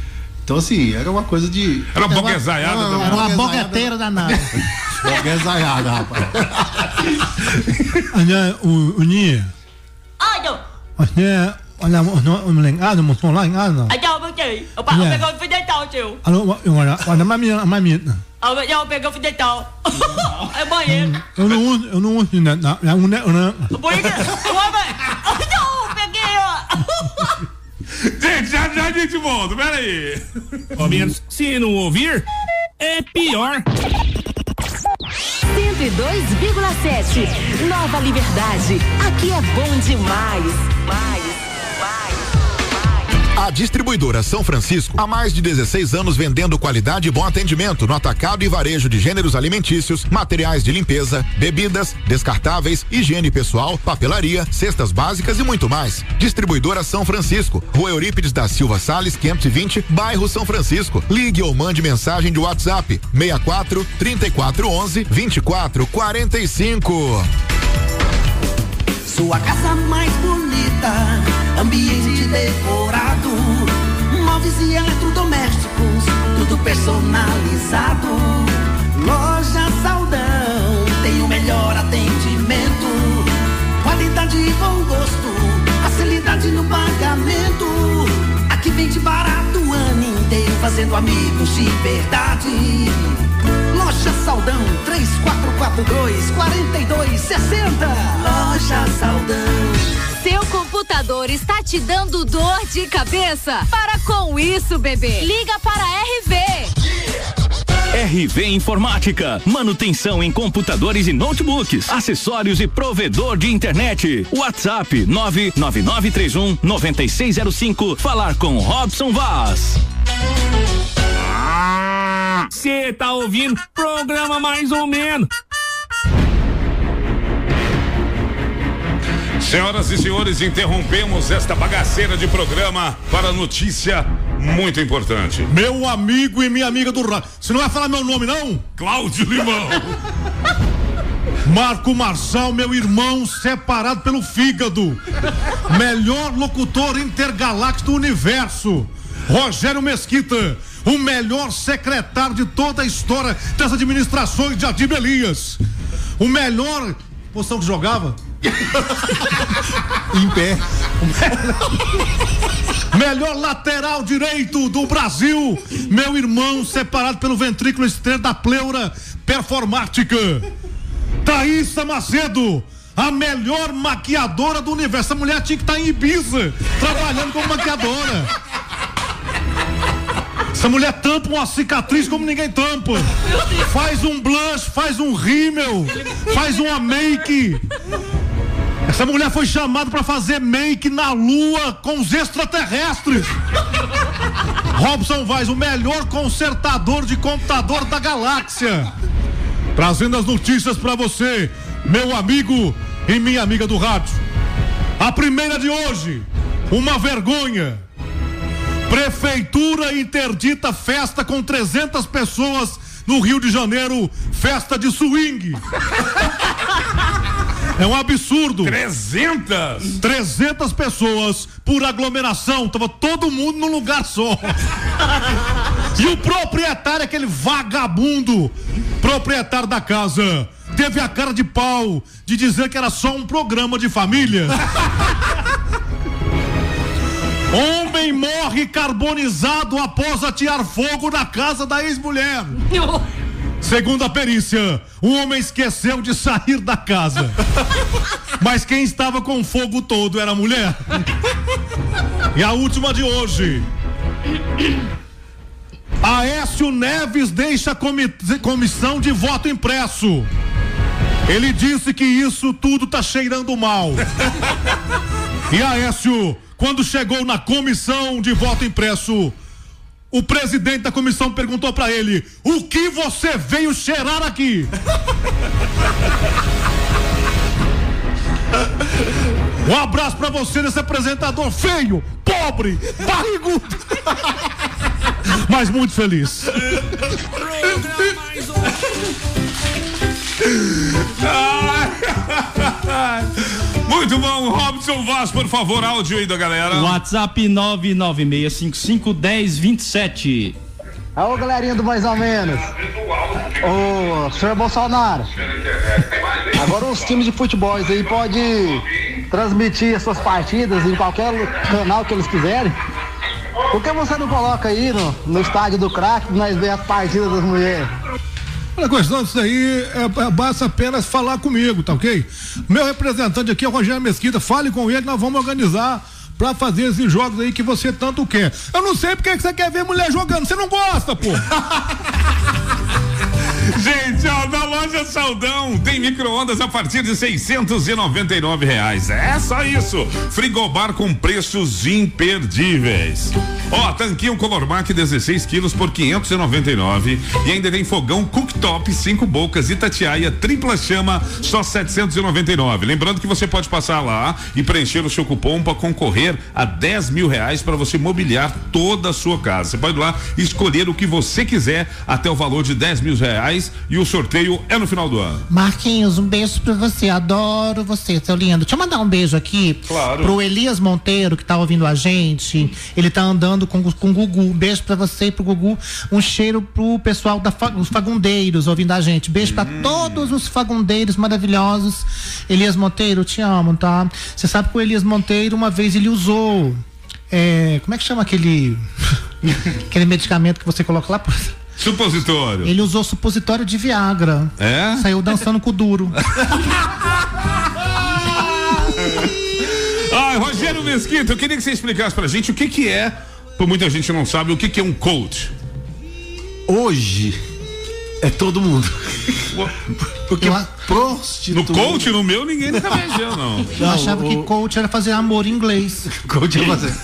Então, assim, era uma coisa de. Era uma boguezaiada também. Era uma bogueteira danada. *laughs* Boguezaiada, rapaz. Olha, o, o Nia. Olha, Olha, olha, o lengado, mo lá em ano. olha, aqui. Eu, pa- eu É. peguei o fio dental, tio. Alô, eu olha, mamina, mamina. Eu, eu peguei o fio dental. É banheiro. Eu não uso, eu não uso? Não, não, não, não. Por isso. Ué, mas- Não, peguei, ó. Gente, já já a gente volta, peraí. Ao menos, se não ouvir, é pior. 102,7. Nova Liberdade. Aqui é bom demais. Mais. Distribuidora São Francisco, há mais de 16 anos vendendo qualidade e bom atendimento no atacado e varejo de gêneros alimentícios, materiais de limpeza, bebidas, descartáveis, higiene pessoal, papelaria, cestas básicas e muito mais. Distribuidora São Francisco, Rua Eurípides da Silva Sales, 520, bairro São Francisco. Ligue ou mande mensagem de WhatsApp 64 3411 2445. Sua casa mais bonita, ambiente decorado, móveis e eletrodomésticos, tudo personalizado. Loja Saldão tem o melhor atendimento, qualidade e bom gosto, facilidade no pagamento. Aqui vende barato o ano inteiro, fazendo amigos de verdade. Loja Saldão 3442 4260. Loja Saldão. Seu computador está te dando dor de cabeça? Para com isso, bebê. Liga para a RV. RV Informática, manutenção em computadores e notebooks, acessórios e provedor de internet. WhatsApp 99931 9605. Falar com Robson Vaz. Você tá ouvindo programa mais ou menos. Senhoras e senhores, interrompemos esta bagaceira de programa para notícia muito importante. Meu amigo e minha amiga do rádio. Você não vai falar meu nome, não? Cláudio Limão. Marco Marçal, meu irmão, separado pelo fígado. Melhor locutor intergaláctico do universo. Rogério Mesquita, o melhor secretário de toda a história das administrações de Adim Elias. O melhor. Posição que jogava? *laughs* em pé. Melhor lateral direito do Brasil. Meu irmão, separado pelo ventrículo esquerdo da pleura performática. Thaísa Macedo, a melhor maquiadora do universo. Essa mulher tinha que estar em Ibiza, trabalhando como maquiadora. Essa mulher tampa uma cicatriz como ninguém tampa. Faz um blush, faz um rímel, faz uma make. Essa mulher foi chamada para fazer make na lua com os extraterrestres. Robson Vaz, o melhor consertador de computador da galáxia. Trazendo as notícias para você, meu amigo e minha amiga do rádio. A primeira de hoje, uma vergonha. Prefeitura interdita festa com 300 pessoas no Rio de Janeiro, festa de swing. É um absurdo. 300? 300 pessoas por aglomeração, tava todo mundo num lugar só. E o proprietário, aquele vagabundo, proprietário da casa, teve a cara de pau de dizer que era só um programa de família. *laughs* Homem morre carbonizado após atear fogo na casa da ex-mulher. Segundo a perícia, o homem esqueceu de sair da casa. Mas quem estava com o fogo todo era a mulher. E a última de hoje. Aécio Neves deixa comissão de voto impresso. Ele disse que isso tudo tá cheirando mal. E Aécio, quando chegou na comissão de voto impresso, o presidente da comissão perguntou pra ele: "O que você veio cheirar aqui?" *laughs* Um abraço pra você desse apresentador feio, pobre, barrigudo, *laughs* mas muito feliz. *laughs* Muito bom, Robson Vaz, por favor, áudio aí da galera. WhatsApp 996551027. Alô, galerinha do Mais ou Menos. Ô, senhor Bolsonaro. Agora os times de futebol aí podem transmitir as suas partidas em qualquer canal que eles quiserem. Por que você não coloca aí no, no estádio do crack nós ver as partidas das mulheres? A questão disso aí é, é, basta apenas falar comigo, tá ok? Meu representante aqui é o Rogério Mesquita, fale com ele, nós vamos organizar pra fazer esses jogos aí que você tanto quer. Eu não sei porque que você quer ver mulher jogando, você não gosta, pô! *laughs* Gente, ó, na loja Saldão tem micro-ondas a partir de 699 reais. É só isso. Frigobar com preços imperdíveis. Ó, tanquinho Colormac 16 quilos por 599 e ainda tem fogão cooktop 5 bocas Itatiaia tripla chama só 799. Lembrando que você pode passar lá e preencher o seu cupom para concorrer a 10 mil reais para você mobiliar toda a sua casa. Você pode ir lá e escolher o que você quiser até o valor de 10 mil reais e o sorteio é no final do ano. Marquinhos, um beijo pra você. Adoro você, seu lindo. Deixa eu mandar um beijo aqui Claro. pro Elias Monteiro, que tá ouvindo a gente. Ele tá andando com, com o Gugu. Um beijo pra você e pro Gugu. Um cheiro pro pessoal da os fagundeiros ouvindo a gente. Beijo pra todos os fagundeiros maravilhosos. Elias Monteiro, te amo, tá? Você sabe que o Elias Monteiro, uma vez ele usou. é, como é que chama aquele. *laughs* aquele medicamento que você coloca lá? Supositório. Ele usou supositório de Viagra. É? Saiu dançando com o duro. *laughs* Ai, Rogério Mesquita, eu queria que você explicasse pra gente o que que é, por muita gente não sabe, o que que é um coach. Hoje é todo mundo. Porque No prostituta. coach, no meu, ninguém nunca mexeu, não. Eu achava que coach era fazer amor em inglês. *laughs* Coach é fazer.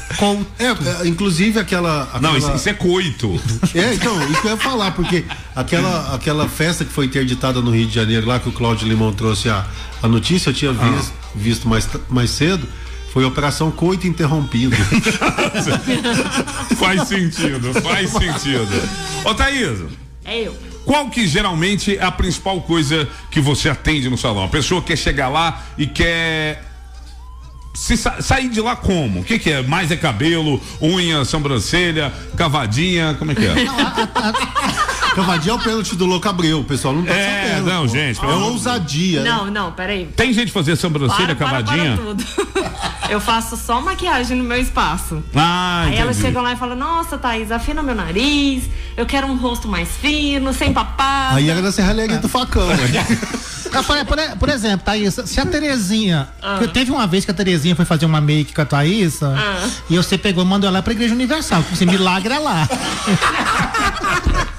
É, é, inclusive aquela. aquela... Não, isso, isso é coito. É, então, isso que eu ia falar, porque aquela, aquela festa que foi interditada no Rio de Janeiro, lá que o Cláudio Limão trouxe a, a notícia, eu tinha vis- visto mais, t- mais cedo, foi Operação Coito Interrompido. *laughs* faz sentido, faz sentido. Ô, Thaís, É eu. Qual que geralmente é a principal coisa que você atende no salão? A pessoa quer chegar lá e quer se sa- sair de lá como? O que que é? Mais é cabelo, unha, sobrancelha, cavadinha, como é que é? Cavadinha é o pênalti do Louco Abreu, o pessoal não tá É, sabendo. não, pô. gente, É ousadia. né? Não, não, peraí. Tem gente fazer sobrancelha, Para, para, cavadinha? para tudo. *laughs* Eu faço só maquiagem no meu espaço. Ah, Aí elas entendi. chegam lá e falam, nossa, Thaís, afina meu nariz, eu quero um rosto mais fino, sem papada. Aí era da Serralheria do Facão. né? *laughs* Ah, Por, por- exemplo, Thaís, se a Terezinha. Ah. porque Teve uma vez que a Terezinha foi fazer uma make com a Thaís Ah. e você pegou e mandou ela pra Igreja Universal. Assim, milagre é lá. *laughs*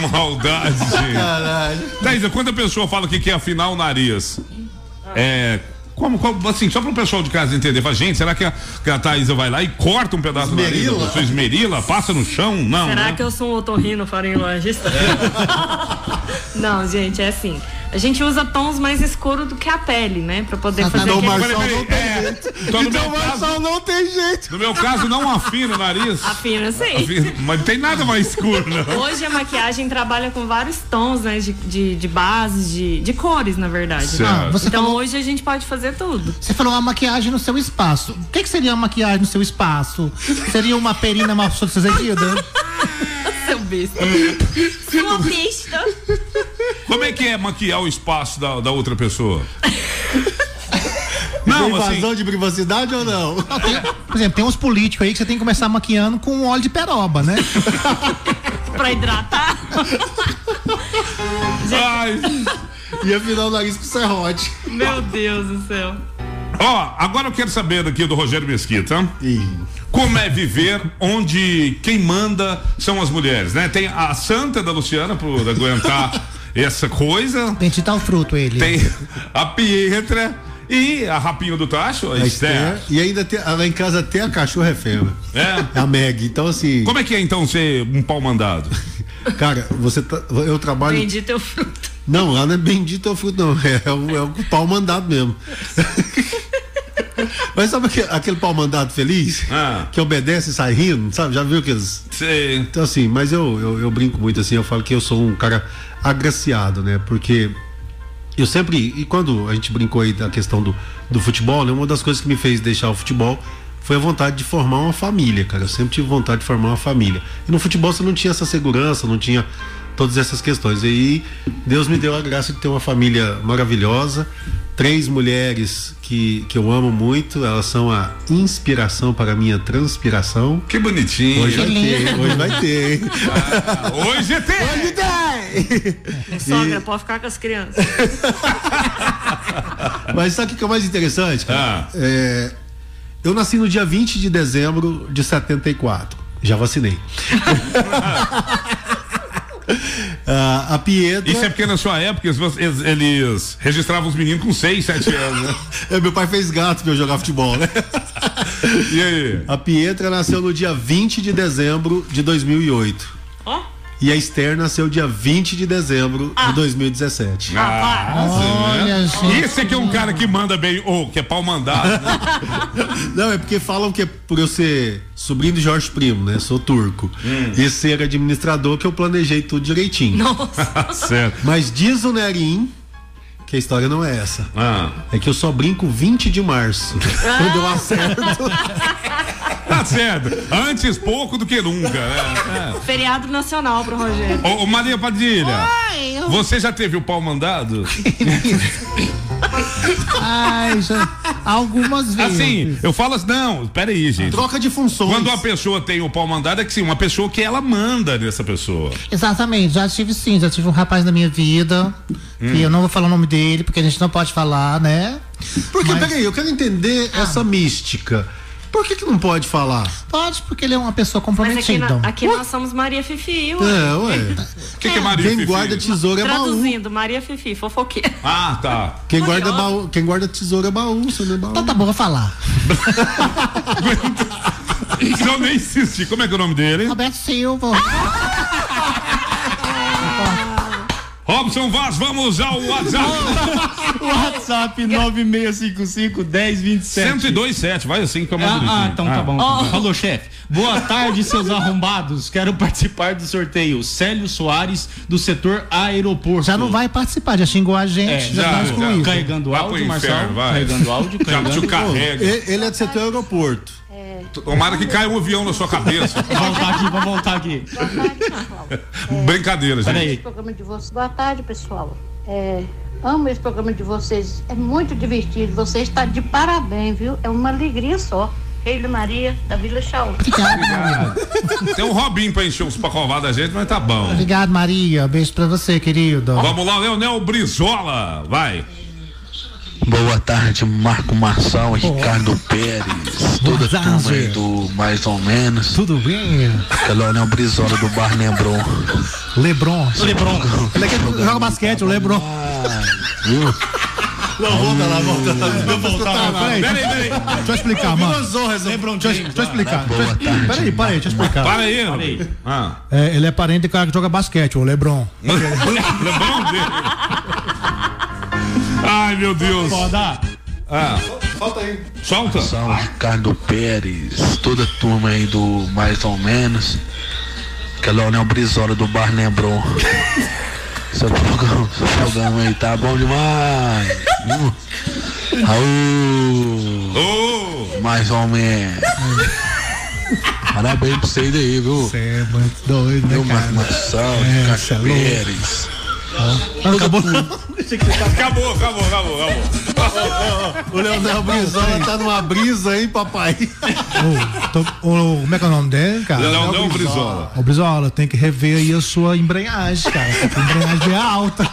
Que maldade, gente. *laughs* Caralho. Thaisa, quando a pessoa fala que quer afinar o nariz, é. Como, como- assim, só para o pessoal de casa entender, fala, gente, será que a, que a Thaisa vai lá e corta um pedaço do nariz? Esmerila? da pessoa, esmerila, passa no chão? Não. Será né? que eu sou um otorrino farinologista? *laughs* Não, gente, é assim. A gente usa tons mais escuros do que a pele, né? Pra poder fazer Então o aquele... Marçal não tem é, jeito. então no Então meu o caso- Marçal não tem jeito. No meu caso, não afina o nariz. Afina, sim. Afina, mas não tem nada mais escuro, não. Hoje a maquiagem trabalha com vários tons, né? De, de, de bases, de, de cores, na verdade. Ah, você então falou- hoje a gente pode fazer tudo. Você falou uma maquiagem no seu espaço. O que, que seria uma maquiagem no seu espaço? Seria uma perina mal sucedida? *laughs* Seu besta. *laughs* Sua besta. Como é que é maquiar o espaço da, da outra pessoa? Não, Tem assim. invasão de privacidade ou não? Por exemplo, tem uns políticos aí que você tem que começar maquiando com óleo de peroba, né? *laughs* pra hidratar. Ai. E afinar o nariz com serrote. Meu Deus do céu. Ó, agora eu quero saber daqui do Rogério Mesquita. Como é viver onde quem manda são as mulheres, né? Tem a santa da Luciana por aguentar essa coisa. Bendita o fruto ele. Tem a Pietra e a Rapinho do Tacho, a A Esther. E ainda tem, lá em casa até a cachorra é fêmea. É? É a Meg. Então, assim. Como é que é então ser um pau mandado? *laughs* Cara, você tá, eu trabalho. Bendito é o fruto. Não, lá não é bendito é o fruto, não. É, o, é o pau mandado mesmo. *laughs* Mas sabe aquele, aquele pau mandado feliz? Ah. Que obedece e sai rindo, sabe? Já viu aqueles. Sei. Então, assim, mas eu, eu, eu brinco muito assim, eu falo que eu sou um cara agraciado, né? Porque eu sempre. E quando a gente brincou aí da questão do, do futebol, né? Uma das coisas que me fez deixar o futebol foi a vontade de formar uma família, cara. Eu sempre tive vontade de formar uma família. E no futebol você não tinha essa segurança, não tinha todas essas questões. E aí Deus me deu a graça de ter uma família maravilhosa, três mulheres que, que eu amo muito, elas são a inspiração para a minha transpiração. Que bonitinho. Hoje vai ter, hoje vai ter, hein? Ah, hoje tem! Hoje tem! Sogra, E- pode ficar com as crianças. *laughs* Mas sabe o que é o mais interessante, cara? É, eu nasci no dia 20 de dezembro de 74. Já vacinei. *laughs* *laughs* Ah, a Pietra. Isso é porque na sua época eles, eles- registravam os meninos com 6, 7 anos, né? *laughs* É, meu pai fez gato pra eu jogar futebol, né? *laughs* E aí? A Pietra nasceu no dia 20 de dezembro de 2008. E a Esther nasceu dia 20 de dezembro de 2017. Ah, Olha, sim, né? Esse aqui é um cara que manda bem, ou que é pau mandado, né? *laughs* Não, é porque falam que é por eu ser sobrinho de Jorge Primo, né? Sou turco. E ser administrador que eu planejei tudo direitinho. Nossa. *laughs* certo. Mas diz o Nerim que a história não é essa. É que eu só brinco 20 de março. *laughs* quando eu acerto. Tá certo. Antes pouco do que nunca, né? Feriado nacional pro Rogério. Ô, ô, Maria Padilha, Ai, eu- você já teve o pau mandado? *laughs* Ai, já. Algumas vezes. Assim, eu falo assim, não, peraí, gente. Troca de funções. Quando uma pessoa tem o pau mandado, é que sim, uma pessoa que ela manda nessa pessoa. Exatamente, já tive sim, já tive um rapaz na minha vida, Hum. que eu não vou falar o nome dele, porque a gente não pode falar, né? Porque, peraí, eu quero entender essa mística. Por que, que não pode falar? Pode, porque ele é uma pessoa Mas aqui, comprometida. na- aqui nós somos Maria Fifi, ué. É, ué. O que, que é Maria Quem Fifi? guarda tesouro é baú. Traduzindo, Maria Fifi, fofoqueira. Ah, tá. Quem guarda, baú, quem guarda tesouro é baú, você não é baú. Então tá bom, vou falar. *laughs* Então nem insisti. Como é que é o nome dele? Roberto Silva. *laughs* Robson Vaz, vamos ao WhatsApp. *laughs* WhatsApp 9655 1027. 1027, vai assim que é mais Ah, ah, então tá bom. Ah. Falou, chefe. Boa tarde, seus arrombados. Quero participar do sorteio. Célio Soares, do setor aeroporto. Já não vai participar, já xingou a gente, já, tá excluído. Carregando áudio, inferno, Marcelo. vai. Carregando áudio, *laughs* Já carregando. te carrega. Ele é do setor aeroporto. Tomara que caia um avião na sua cabeça. Vamos voltar aqui, vamos voltar aqui. Brincadeira, gente. Peraí. programa de vocês. Boa tarde, pessoal. É, amo esse programa de vocês. É muito divertido. Você está de parabéns, viu? É uma alegria só. Keila Maria, da Vila Chau. Tem um Robinho pra encher uns pacová da gente, mas tá bom. Obrigado, Maria. Beijo pra você, querido. Vamos lá, Leonel Brizola. Vai. Boa tarde, Marco Marçal, Ricardo Pérez, toda a turma aí do Mais ou Menos. Tudo bem? É Leonel Brizola do Bar Lebron. Lebron. Lebron. Ele é que joga basquete, o Lebron. Viu? Não, volta lá, volta lá. Não voltar lá. Peraí, Peraí. Deixa eu explicar, mano. Deixa eu, deixa eu explicar. Peraí, peraí, deixa eu explicar. Para aí, Peraí. Ah. É, ele é parente do cara que joga basquete, o Lebron. *laughs* Lebron dele. Ai, meu Deus. Foda. Ah. Solta aí. Solta. São Ricardo Pérez, toda a turma aí do Mais ou Menos. Que é Leonel Brizola do Bar Lebron. *laughs* Seu programa, seu programa aí tá bom demais. Viu? Aô! Mais ou menos. Parabéns pra vocês aí, viu? Você é muito doido, né, Marco cara? Marçal, É, Ricardo é. Pérez. Acabou. Acabou, acabou, acabou, acabou. O Leonel Brizola tá numa brisa, hein, papai? Ô, como é que é o nome dele, cara? Leonel Brizola. Ô, Brizola, tem que rever aí a sua embreagem, cara. A embreagem é alta.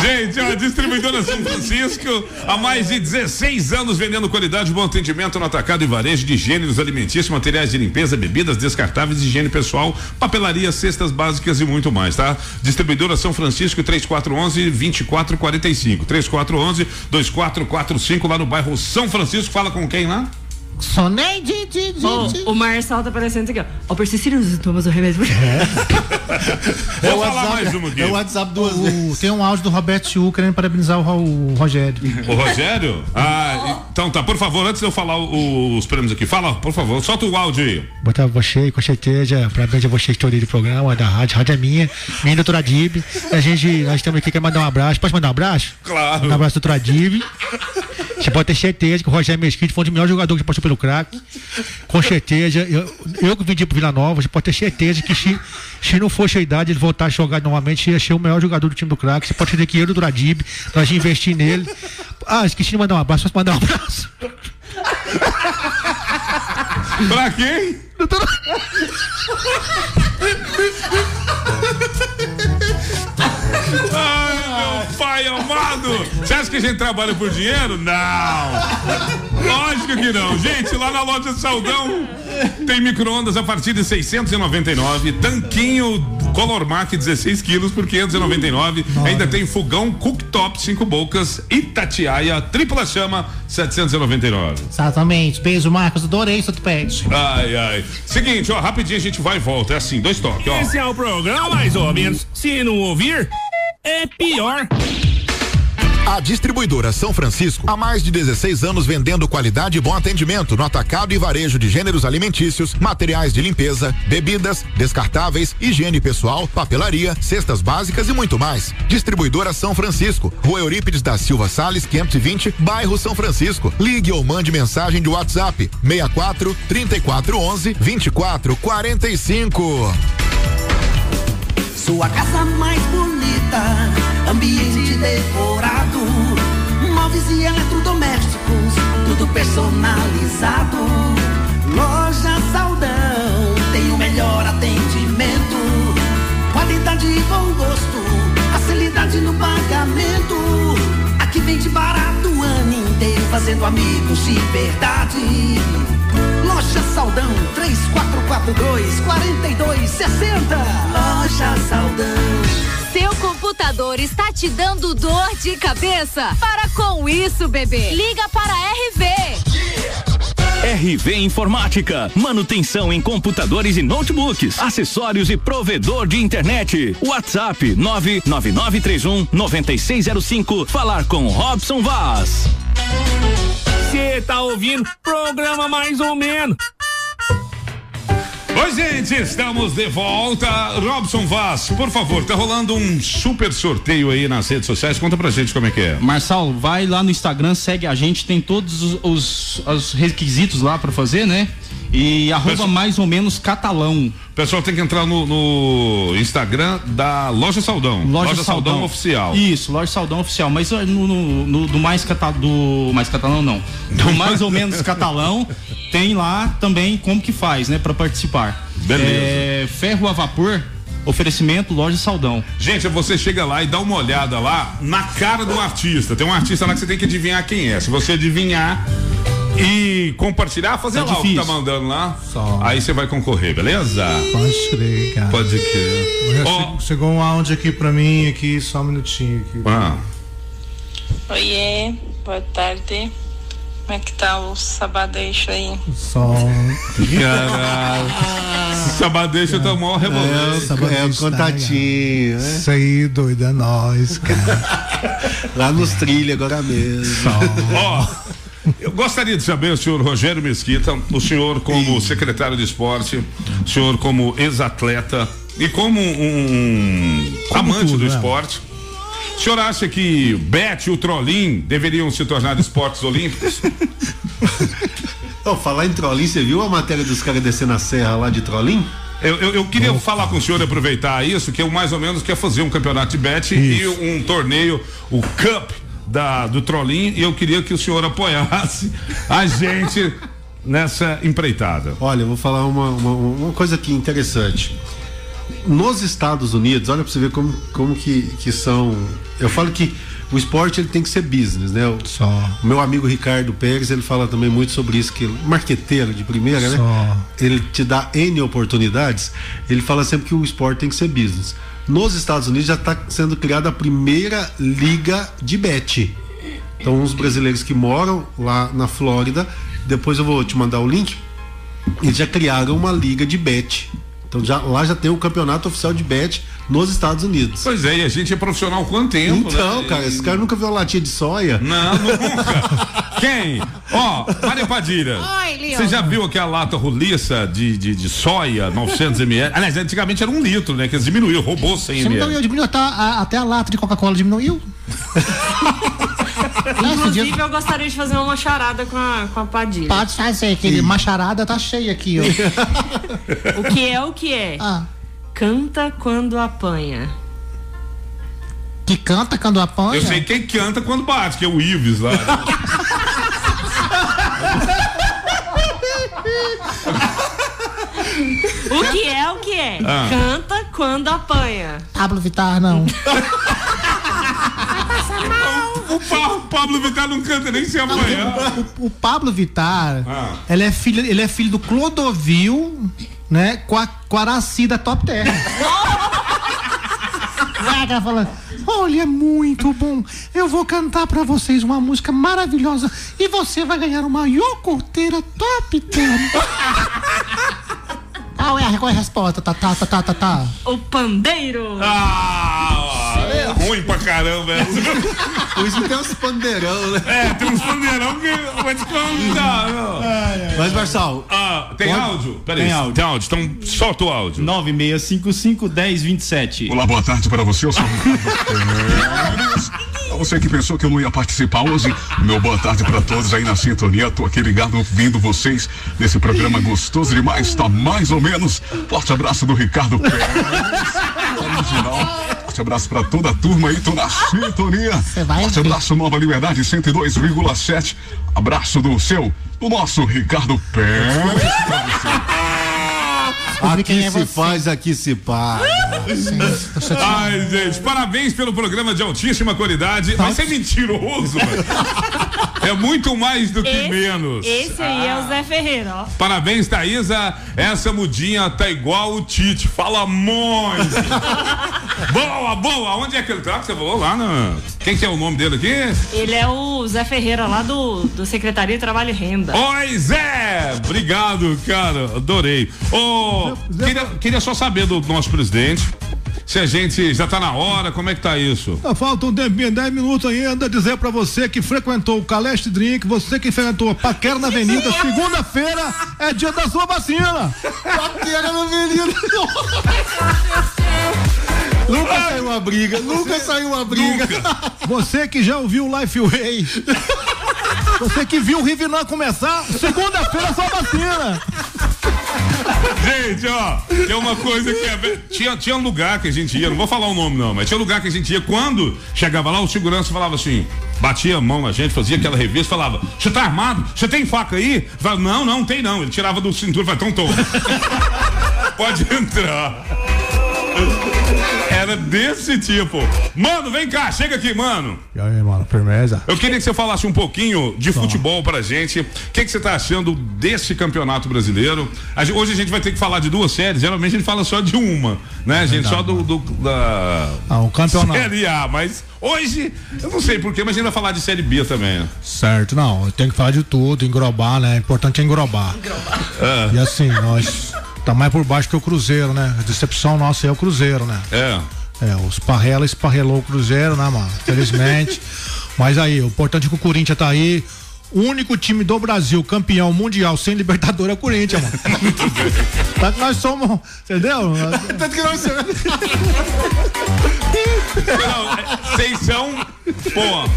Gente, a distribuidora São Francisco, há mais de 16 anos vendendo qualidade e bom atendimento no atacado e varejo de gêneros alimentícios, materiais de limpeza, bebidas descartáveis, higiene pessoal, papelaria, cestas básicas e muito mais, tá? Distribuidora São Francisco 3411 2445. 3411 2445 lá no bairro São Francisco. Fala com quem lá? Soneide de, de, de. Ô, o Marcelo tá parecendo aqui, ó. Ó, persistir os sintomas do remédio. É *laughs* *laughs* Vou o falar WhatsApp- mais uma aqui. é o WhatsApp duas O- vezes. tem um áudio do Roberto Chiu querendo parabenizar o, o Rogério. O Rogério? Ah, então tá, por favor, antes de eu falar o- os prêmios aqui, fala, por favor, solta o áudio aí. Botar você, com certeza, parabéns a você, história do programa, da rádio, a rádio é minha, minha doutora Dib. A gente, nós estamos aqui, quer mandar um abraço. Posso mandar um abraço? Claro. Um abraço, doutora Dib. Você pode ter certeza que o Rogério Mesquita foi um dos melhores jogadores que passou pelo craque. Com certeza, eu, eu que vendi pro Vila Nova, você pode ter certeza que se, se não a idade ele voltar a jogar novamente, ia ser o melhor jogador do time do craque. Você pode ter que eu, doutora Dib, nós investir nele. Ah, esqueci de mandar um abraço, posso mandar um abraço? *laughs* Pra quem? Ai, meu pai amado! Você acha que a gente trabalha por dinheiro? Não! Lógico que não. Gente, lá na loja Saldão tem micro-ondas a partir de 699, tanquinho Colormac 16 quilos por 599. Ainda tem fogão cooktop 5 bocas Itatiaia tripla chama 799. Exatamente. Beijo, Marcos. Adorei seu pet. Ai, ai. Seguinte, ó, rapidinho a gente vai e volta. É assim, dois toques, ó. Esse é o programa, mais ou menos. Se não ouvir, é pior. A distribuidora São Francisco há mais de 16 anos vendendo qualidade e bom atendimento no atacado e varejo de gêneros alimentícios, materiais de limpeza, bebidas, descartáveis, higiene pessoal, papelaria, cestas básicas e muito mais. Distribuidora São Francisco, Rua Eurípides da Silva Sales, 520, bairro São Francisco. Ligue ou mande mensagem de WhatsApp 64 3411 2445. Sua casa mais bonita, ambiente decorado, móveis e eletrodomésticos, tudo personalizado. Loja Saldão tem o melhor atendimento, qualidade e bom gosto, facilidade no pagamento. Aqui vende barato o ano inteiro, fazendo amigos de verdade. Loja Saldão 3442 4260. Loja Saldão. Seu computador está te dando dor de cabeça? Para com isso, bebê. Liga para a RV. RV Informática, manutenção em computadores e notebooks, acessórios e provedor de internet. WhatsApp 99931 9605. Falar com Robson Vaz. Você tá ouvindo? Programa mais ou menos. Oi, gente, estamos de volta. Robson Vaz, por favor, tá rolando um super sorteio aí nas redes sociais. Conta pra gente como é que é. Marçal, vai lá no Instagram, segue a gente, tem todos os, os- os requisitos lá pra fazer, né? E arroba mais ou menos catalão. Pessoal tem que entrar no, no Instagram da Loja Saldão. Loja, Saldão. Oficial. Isso, Loja Saldão Oficial. Mas ó, no, no- no- do mais cata, do mais catalão não. Do mais ou menos catalão *laughs* tem lá também como que faz, né, Pra participar. Beleza. É, ferro a vapor, oferecimento Loja Saldão. Gente, você chega lá e dá uma olhada lá na cara do artista. Tem um artista lá que você tem que adivinhar quem é. Se você adivinhar e compartilhar, fazer É lá o que difícil. tá mandando lá, aí você vai concorrer, beleza? Pode crer, cara. Pode crer. Che- Chegou um áudio aqui pra mim, aqui, só um minutinho aqui. Ah. Oiê, boa tarde. Como é que tá o sabadeixo aí? Só um. Caralho. Sabadeixo tomou um rebolando. É o contatinho, né? Isso aí, doido, é nóis, cara. *laughs* Lá nos trilhos agora mesmo. Ó, eu gostaria de saber, o senhor Rogério Mesquita, o senhor como secretário de esporte, o senhor como ex-atleta e como um amante tudo, do né? esporte. O senhor acha que Bet e o Trollin deveriam se tornar esportes olímpicos? *laughs* Falar em trollim, você viu a matéria dos caras descendo a serra lá de trollim? Eu, eu, eu queria falar com o senhor e aproveitar isso, que eu mais ou menos quer fazer um campeonato de bet e um torneio, o Cup da, do Trollin, e eu queria que o senhor apoiasse a gente nessa empreitada. Olha, eu vou falar uma, uma, uma coisa aqui interessante. Nos Estados Unidos, olha pra você ver como, como que, que são. Eu falo que o esporte ele tem que ser business, né? O, Só. o meu amigo Ricardo Pérez, ele fala também muito sobre isso, que marqueteiro de primeira, né? Só. Ele te dá N oportunidades, ele fala sempre que o esporte tem que ser business. Nos Estados Unidos já está sendo criada a primeira liga de bet. Então, uns brasileiros que moram lá na Flórida, depois eu vou te mandar o link, eles já criaram uma liga de bet Então já, lá já tem o campeonato oficial de bet nos Estados Unidos. Pois é, e a gente é profissional há quanto tempo, Então, né? cara, esse cara nunca viu uma latinha de soia? Não, nunca. *laughs* Quem? Ó, Maria Padilha. Oi, Leandro. Você já viu aquela lata roliça de, de, de soia, 900 ml? Aliás, antigamente era um litro, né? Que eles diminuíram, roubou 100 Você não ml. diminuiu, diminuiu até a, até a lata de Coca-Cola diminuiu. *laughs* Inclusive, eu gostaria de fazer uma charada com a, com a Padilha. Pode fazer, aquele macharada tá cheio aqui, ó. *laughs* O que é o que é? Ah. Canta quando apanha. Que canta quando apanha? Eu sei quem canta quando bate, que é o Ives lá. O que é o que é? Ah. Canta quando apanha. Pablo Vittar, não. *laughs* O Pa- Pablo Vittar não canta nem se amanhã. O, o Pablo Vittar, Ah. ele, é filho, ele é filho do Clodovil, né? Com a, com a Aracida Top Terra. *laughs* Vai, cara falando, olha, é muito bom. Eu vou cantar pra vocês uma música maravilhosa e você vai ganhar uma iogurteira Top Terra. *laughs* Qual é a, qual é a resposta? Tá, tá, tá, tá, tá, tá. O pandeiro. Ah, ruim pra caramba. Por isso tem uns pandeirão, né? É, tem uns pandeirão que vai te contar. não. Mas, Marçal. Ah, tem Pode? áudio? Peraí, Tem áudio. Tem áudio, então solta o áudio. 96551027. Olá, boa tarde para você, eu sou o Ricardo Pérez. A você que pensou que eu não ia participar hoje, meu boa tarde para todos aí na sintonia. Tô aqui ligado ouvindo vocês nesse programa gostoso demais, tá mais ou menos. Forte abraço do Ricardo Pérez. Original. Forte abraço para toda a turma aí, tô na sintonia. Forte abraço Nova Liberdade 102,7. Abraço do seu, do nosso Ricardo Pérez. Aqui quem é se você. faz, aqui se paga. Ai, gente, parabéns pelo programa de altíssima qualidade. Vai ser mentiroso, mano. *laughs* É muito mais do que Esse, menos. esse aí é o Zé Ferreira, ó. Parabéns, Thaísa. Essa mudinha tá igual o Tite. Fala muito. *laughs* boa, boa. Onde é que ele tá? Que você falou lá no... Quem que é o nome dele aqui? Ele é o Zé Ferreira lá do, do Secretaria de Trabalho e Renda. Oi, Zé! Obrigado, cara. Adorei. Ô, queria, queria só saber do nosso presidente. Se a gente já tá na hora, como é que tá isso? Falta um tempinho, 10 minutos ainda, dizer pra você que frequentou o Caleste Drink, você que frequentou a Paquera na Avenida, segunda-feira é dia da sua vacina. Paquera na Avenida. *laughs* Nunca saiu uma briga, nunca saiu uma briga. *laughs* Você que já ouviu o Lifeway, *laughs* você que viu o Rivinan começar, segunda-feira é sua vacina. Gente, ó, tem uma coisa que é. Tinha, tinha um lugar que a gente ia, não vou falar o nome não, mas tinha um lugar que a gente ia. Quando chegava lá, o segurança falava assim, batia a mão na gente, fazia aquela revista, falava: Você tá armado? Você tem faca aí? Falava, não, não, tem não. Ele tirava do cinturão e falava: Então toma. *laughs* Pode entrar. Era desse tipo. Mano, vem cá, chega aqui, mano. E aí, mano, firmeza? Eu queria que você falasse um pouquinho de futebol pra gente. O que, que você tá achando desse campeonato brasileiro? Hoje a gente vai ter que falar de duas séries. Geralmente a gente fala só de uma, né, gente? Só do, do- da Ah, o campeonato. série A, mas hoje eu não sei porquê, mas a gente vai falar de série B também. né? Certo, não, tem que falar de tudo, engrobar, né? O importante é engrobar. É. E assim, nós tá mais por baixo que o Cruzeiro, né? A decepção nossa é o Cruzeiro, né? É. É, os Parrela esparrelou o Cruzeiro, né, mano? Felizmente. *laughs* Mas aí, o importante é que o Corinthians tá aí. O único time do Brasil campeão mundial sem Libertadores é o Corinthians, mano. *laughs* Tanto que nós somos, entendeu? *laughs* Tanto que nós somos. Não, é, Vocês são. Pô.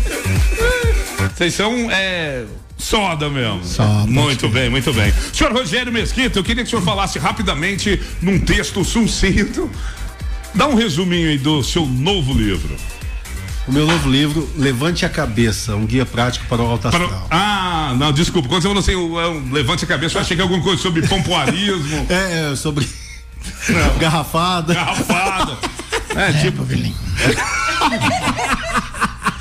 Vocês são. É. Soda mesmo. muito bem, muito bem. Senhor Rogério Mesquita, eu queria que o senhor falasse rapidamente num texto sucinto. Dá um resuminho aí do seu novo livro. O meu novo livro, Levante a Cabeça, um guia prático para o alto Para- astral. Ah, não, desculpa. Quando você falou assim, o- é um levante a cabeça, eu achei que é alguma coisa sobre pompoarismo. *laughs* É, é, sobre *laughs* garrafada. Garrafada. *laughs* É, tipo.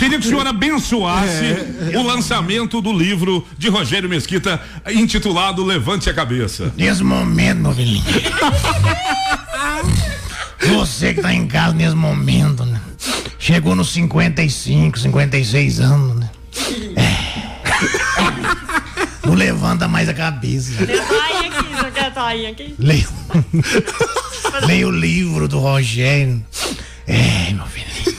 Queria que o senhor abençoasse É. o lançamento do livro de Rogério Mesquita, intitulado Levante a Cabeça. Nesse momento, meu filhinho. Você que tá em casa nesse momento, né? Chegou nos 55, 56 anos, né? É. Não levanta mais a cabeça. Aí aqui, você quer tá aí aqui? Le... Leia o livro do Rogério. É, meu filho.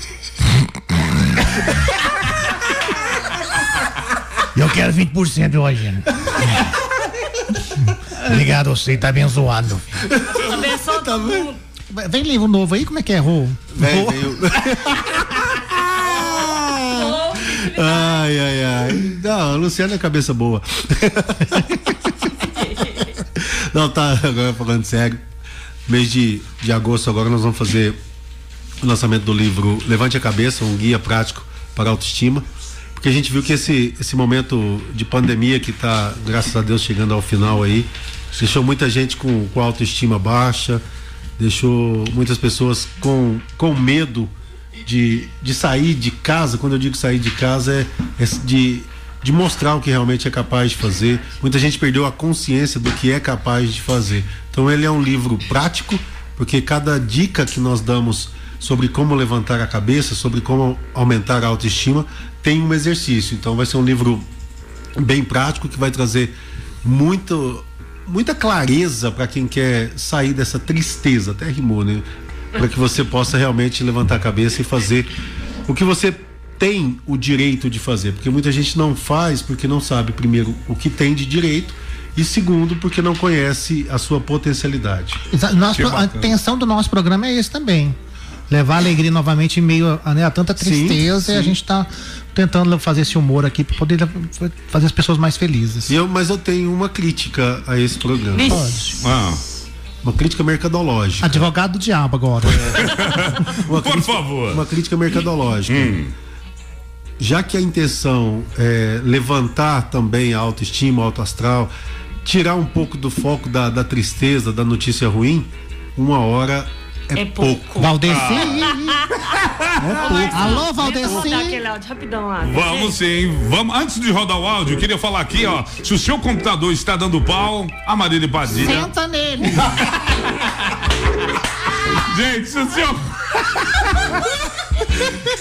Eu quero 20%, viu, Rogério. Obrigado, você tá abençoado, meu filho. Abençoa todo mundo. Vem livro novo aí, como é que é, Rô? Vem, Rô? veio. *laughs* ai, ai, ai. Não, Luciano é cabeça boa. Não, tá, agora falando sério. Mês de, de agosto, agora nós vamos fazer o lançamento do livro Levante a Cabeça, um guia prático para a autoestima. Porque a gente viu que esse, esse momento de pandemia que está, graças a Deus, chegando ao final aí, deixou muita gente com, com autoestima baixa, deixou muitas pessoas com, com medo de, de sair de casa. Quando eu digo sair de casa, é, é de, de mostrar o que realmente é capaz de fazer. Muita gente perdeu a consciência do que é capaz de fazer. Então, ele é um livro prático, porque cada dica que nós damos sobre como levantar a cabeça, sobre como aumentar a autoestima, tem um exercício. Então, vai ser um livro bem prático que vai trazer muito muita clareza para quem quer sair dessa tristeza, até rimou, né? Para que você possa realmente levantar a cabeça e fazer o que você tem o direito de fazer, porque muita gente não faz porque não sabe primeiro o que tem de direito e segundo porque não conhece a sua potencialidade. Nosso a intenção do nosso programa é esse também. Levar alegria novamente em meio a, né, a tanta tristeza e a sim. gente está tentando fazer esse humor aqui para poder fazer as pessoas mais felizes. Eu, mas eu tenho uma crítica a esse programa. Pode. Ah. Uma crítica mercadológica. Advogado do diabo agora. *laughs* Uma Por favor. Uma crítica mercadológica. Já que a intenção é levantar também a autoestima, o alto astral, tirar um pouco do foco da, da tristeza, da notícia ruim, uma hora é, É pouco. pouco. Valdeci. pouco. Alô, Vamos Valdeci. rodar aquele áudio rapidão lá. Vamos sim, vamos. Antes de rodar o áudio, eu queria falar aqui, ó. Se o seu computador está dando pau, a Marília Padilha. Senta nele. *laughs* Gente, se o seu. *laughs*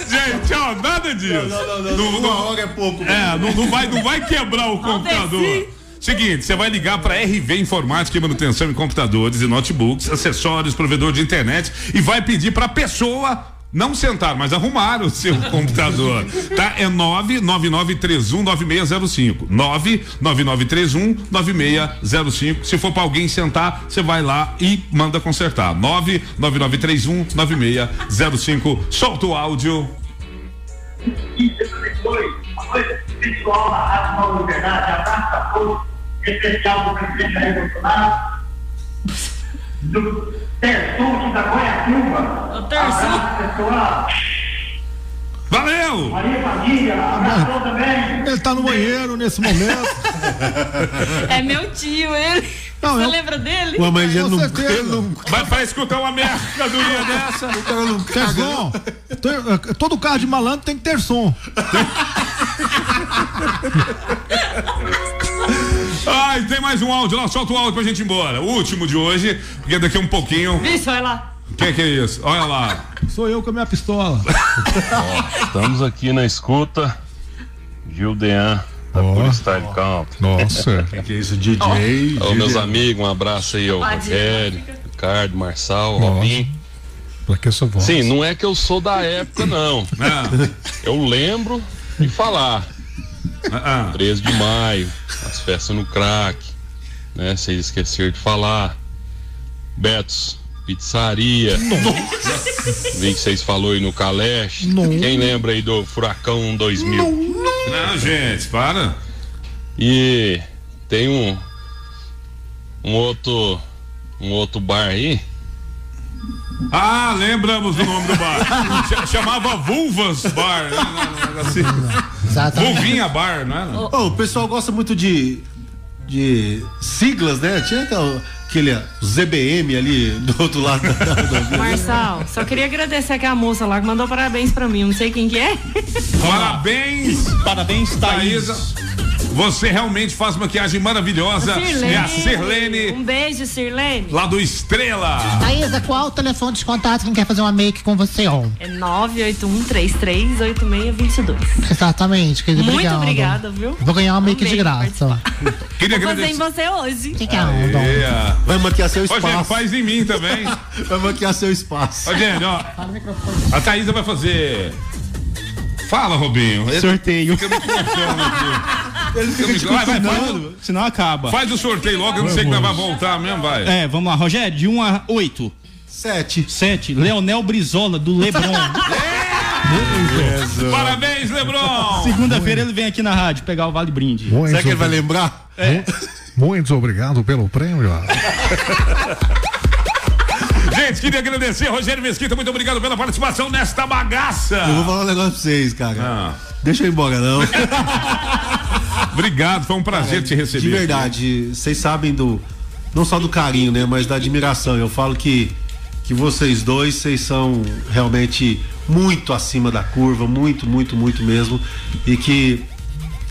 Gente, ó, nada disso. Não, não, não, uma hora é pouco. É, não, não vai, não vai quebrar o computador. Seguinte, você vai ligar para RV Informática e Manutenção em Computadores e Notebooks, acessórios, provedor de internet e vai pedir para a pessoa não sentar, mas arrumar o seu *laughs* computador. Tá? É 999319605. 999319605. Se for para alguém sentar, você vai lá e manda consertar. 999319605. Solta o áudio. Pessoal da Rádio Nova Liberdade, a todos, especial do presidente Jair Bolsonaro, do Terçum da Goiatuba. Abraço, pessoal. Valeu! Maria Família, abraço também. Ele tá no banheiro nesse momento. *laughs* É meu tio, ele. Não, Você eu- lembra dele? Ué, mas ele não, ele não Vai para escutar uma mercadoria *laughs* dessa. O cara não caga, Terção. Tem- Todo carro de malandro tem que ter som. *laughs* Ai, tem mais um áudio lá, solta o áudio pra gente ir embora. O último de hoje, porque daqui a um pouquinho. Vixe, olha lá. O que, que é isso? Olha lá. Sou eu com a minha pistola. *laughs* Estamos aqui na escuta. Gildean, da Polystyle Country. Nossa. *laughs* Que que é isso, DJ? Ô, meus DJ. amigos, um abraço aí ao. Rogério, Ricardo, Marçal, Nossa. Robin. Pra que essa voz? Sim, não é que eu sou da época, não. *laughs* Ah, Eu lembro de falar. Ah, ah. 13 de maio, as festas no crack, né? Vocês esqueceram de falar. Betos, pizzaria. Vi que vocês falou aí no Caleste. Quem lembra aí do Furacão 2000? Não, gente, para. E tem um um outro um outro bar aí. Ah, lembramos do nome do bar. *laughs* Ch- Chamava Vulvas Bar. né? Assim. Exatamente. Vulvinha Bar, não era? Ô, o pessoal gosta muito de, de siglas, né? Tinha aquela- aquele ZBM ali do outro lado da, da, Marçal, só queria agradecer aqui a moça lá que mandou parabéns pra mim. Não sei quem que é. Parabéns, Parabéns, Thaís. Thaísa. Você realmente faz maquiagem maravilhosa. É a Sirlene, Um beijo, Sirlene. lá do Estrela. Thaísa, qual o telefone de contato quem quer fazer uma make com você, ó? É 981338622. Exatamente, querido. Muito obrigado. obrigada, viu? Vou ganhar uma make de Amei graça. Queria Vou fazer agradecer. em você hoje. Que que é onda? Aê, Vai maquiar seu Ô, gente, espaço. faz em mim também. *laughs* Vai maquiar seu espaço. Ô, gente, ó. A Thaísa vai fazer. Fala, Robinho. Sorteio. Fica me colocando aqui. Ele fica vai, vai, faz, Senão, acaba. faz o sorteio logo, eu não sei que nós vai voltar mesmo, vai. É, vamos lá, Rogério, de 1 a 8. Sete. Sete. Leonel Brizola, do Lebron. *laughs* Parabéns, Lebron! Segunda-feira ele vem aqui na rádio pegar o Vale Brinde. Será que ele vai lembrar? É. Muito obrigado pelo prêmio. *laughs* Gente, queria agradecer, Rogério Mesquita, muito obrigado pela participação nesta bagaça. Eu vou falar um negócio pra vocês, cara. Deixa eu ir embora, não. *laughs* Obrigado, foi um prazer te receber. De verdade, vocês sabem do. Não só do carinho, né? Mas da admiração. Eu falo que, que vocês dois, vocês são realmente muito acima da curva, muito, muito, muito mesmo. E que,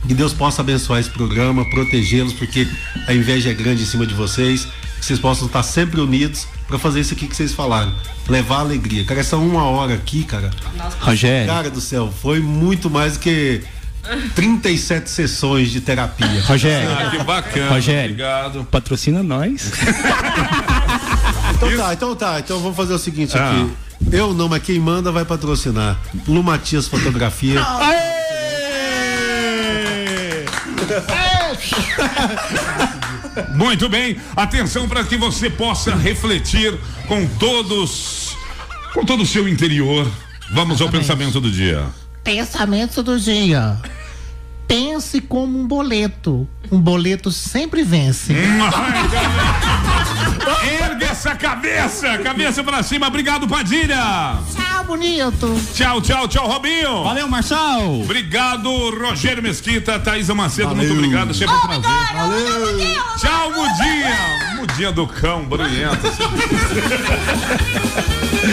que Deus possa abençoar esse programa, protegê-los, porque a inveja é grande em cima de vocês. Que vocês possam estar sempre unidos para fazer isso aqui que vocês falaram. Levar alegria. Cara, essa uma hora aqui, cara. Rogério. Cara do céu, foi muito mais do que 37 sessões de terapia. Rogério. Ah, que bacana. Rogério. Obrigado. Patrocina nós. *laughs* Então tá, então tá. Então vamos fazer o seguinte Ah. aqui. Eu não, mas quem manda vai patrocinar. Lu Matias Fotografia. *laughs* Muito bem, atenção para que você possa refletir com todos, com todo o seu interior. Vamos ao pensamento do dia. Pensamento do dia. Pense como um boleto. Um boleto sempre vence. Ergue essa cabeça, cabeça pra cima. Obrigado, Padilha. Tchau, bonito. Tchau, tchau, tchau, Robinho. Valeu, Marçal. Obrigado, Rogério Mesquita, Thaisa Macedo, Valeu. muito obrigado, sempre um prazer. Valeu. Tchau, Mudinha. Mudinha do cão, brilhante. *laughs*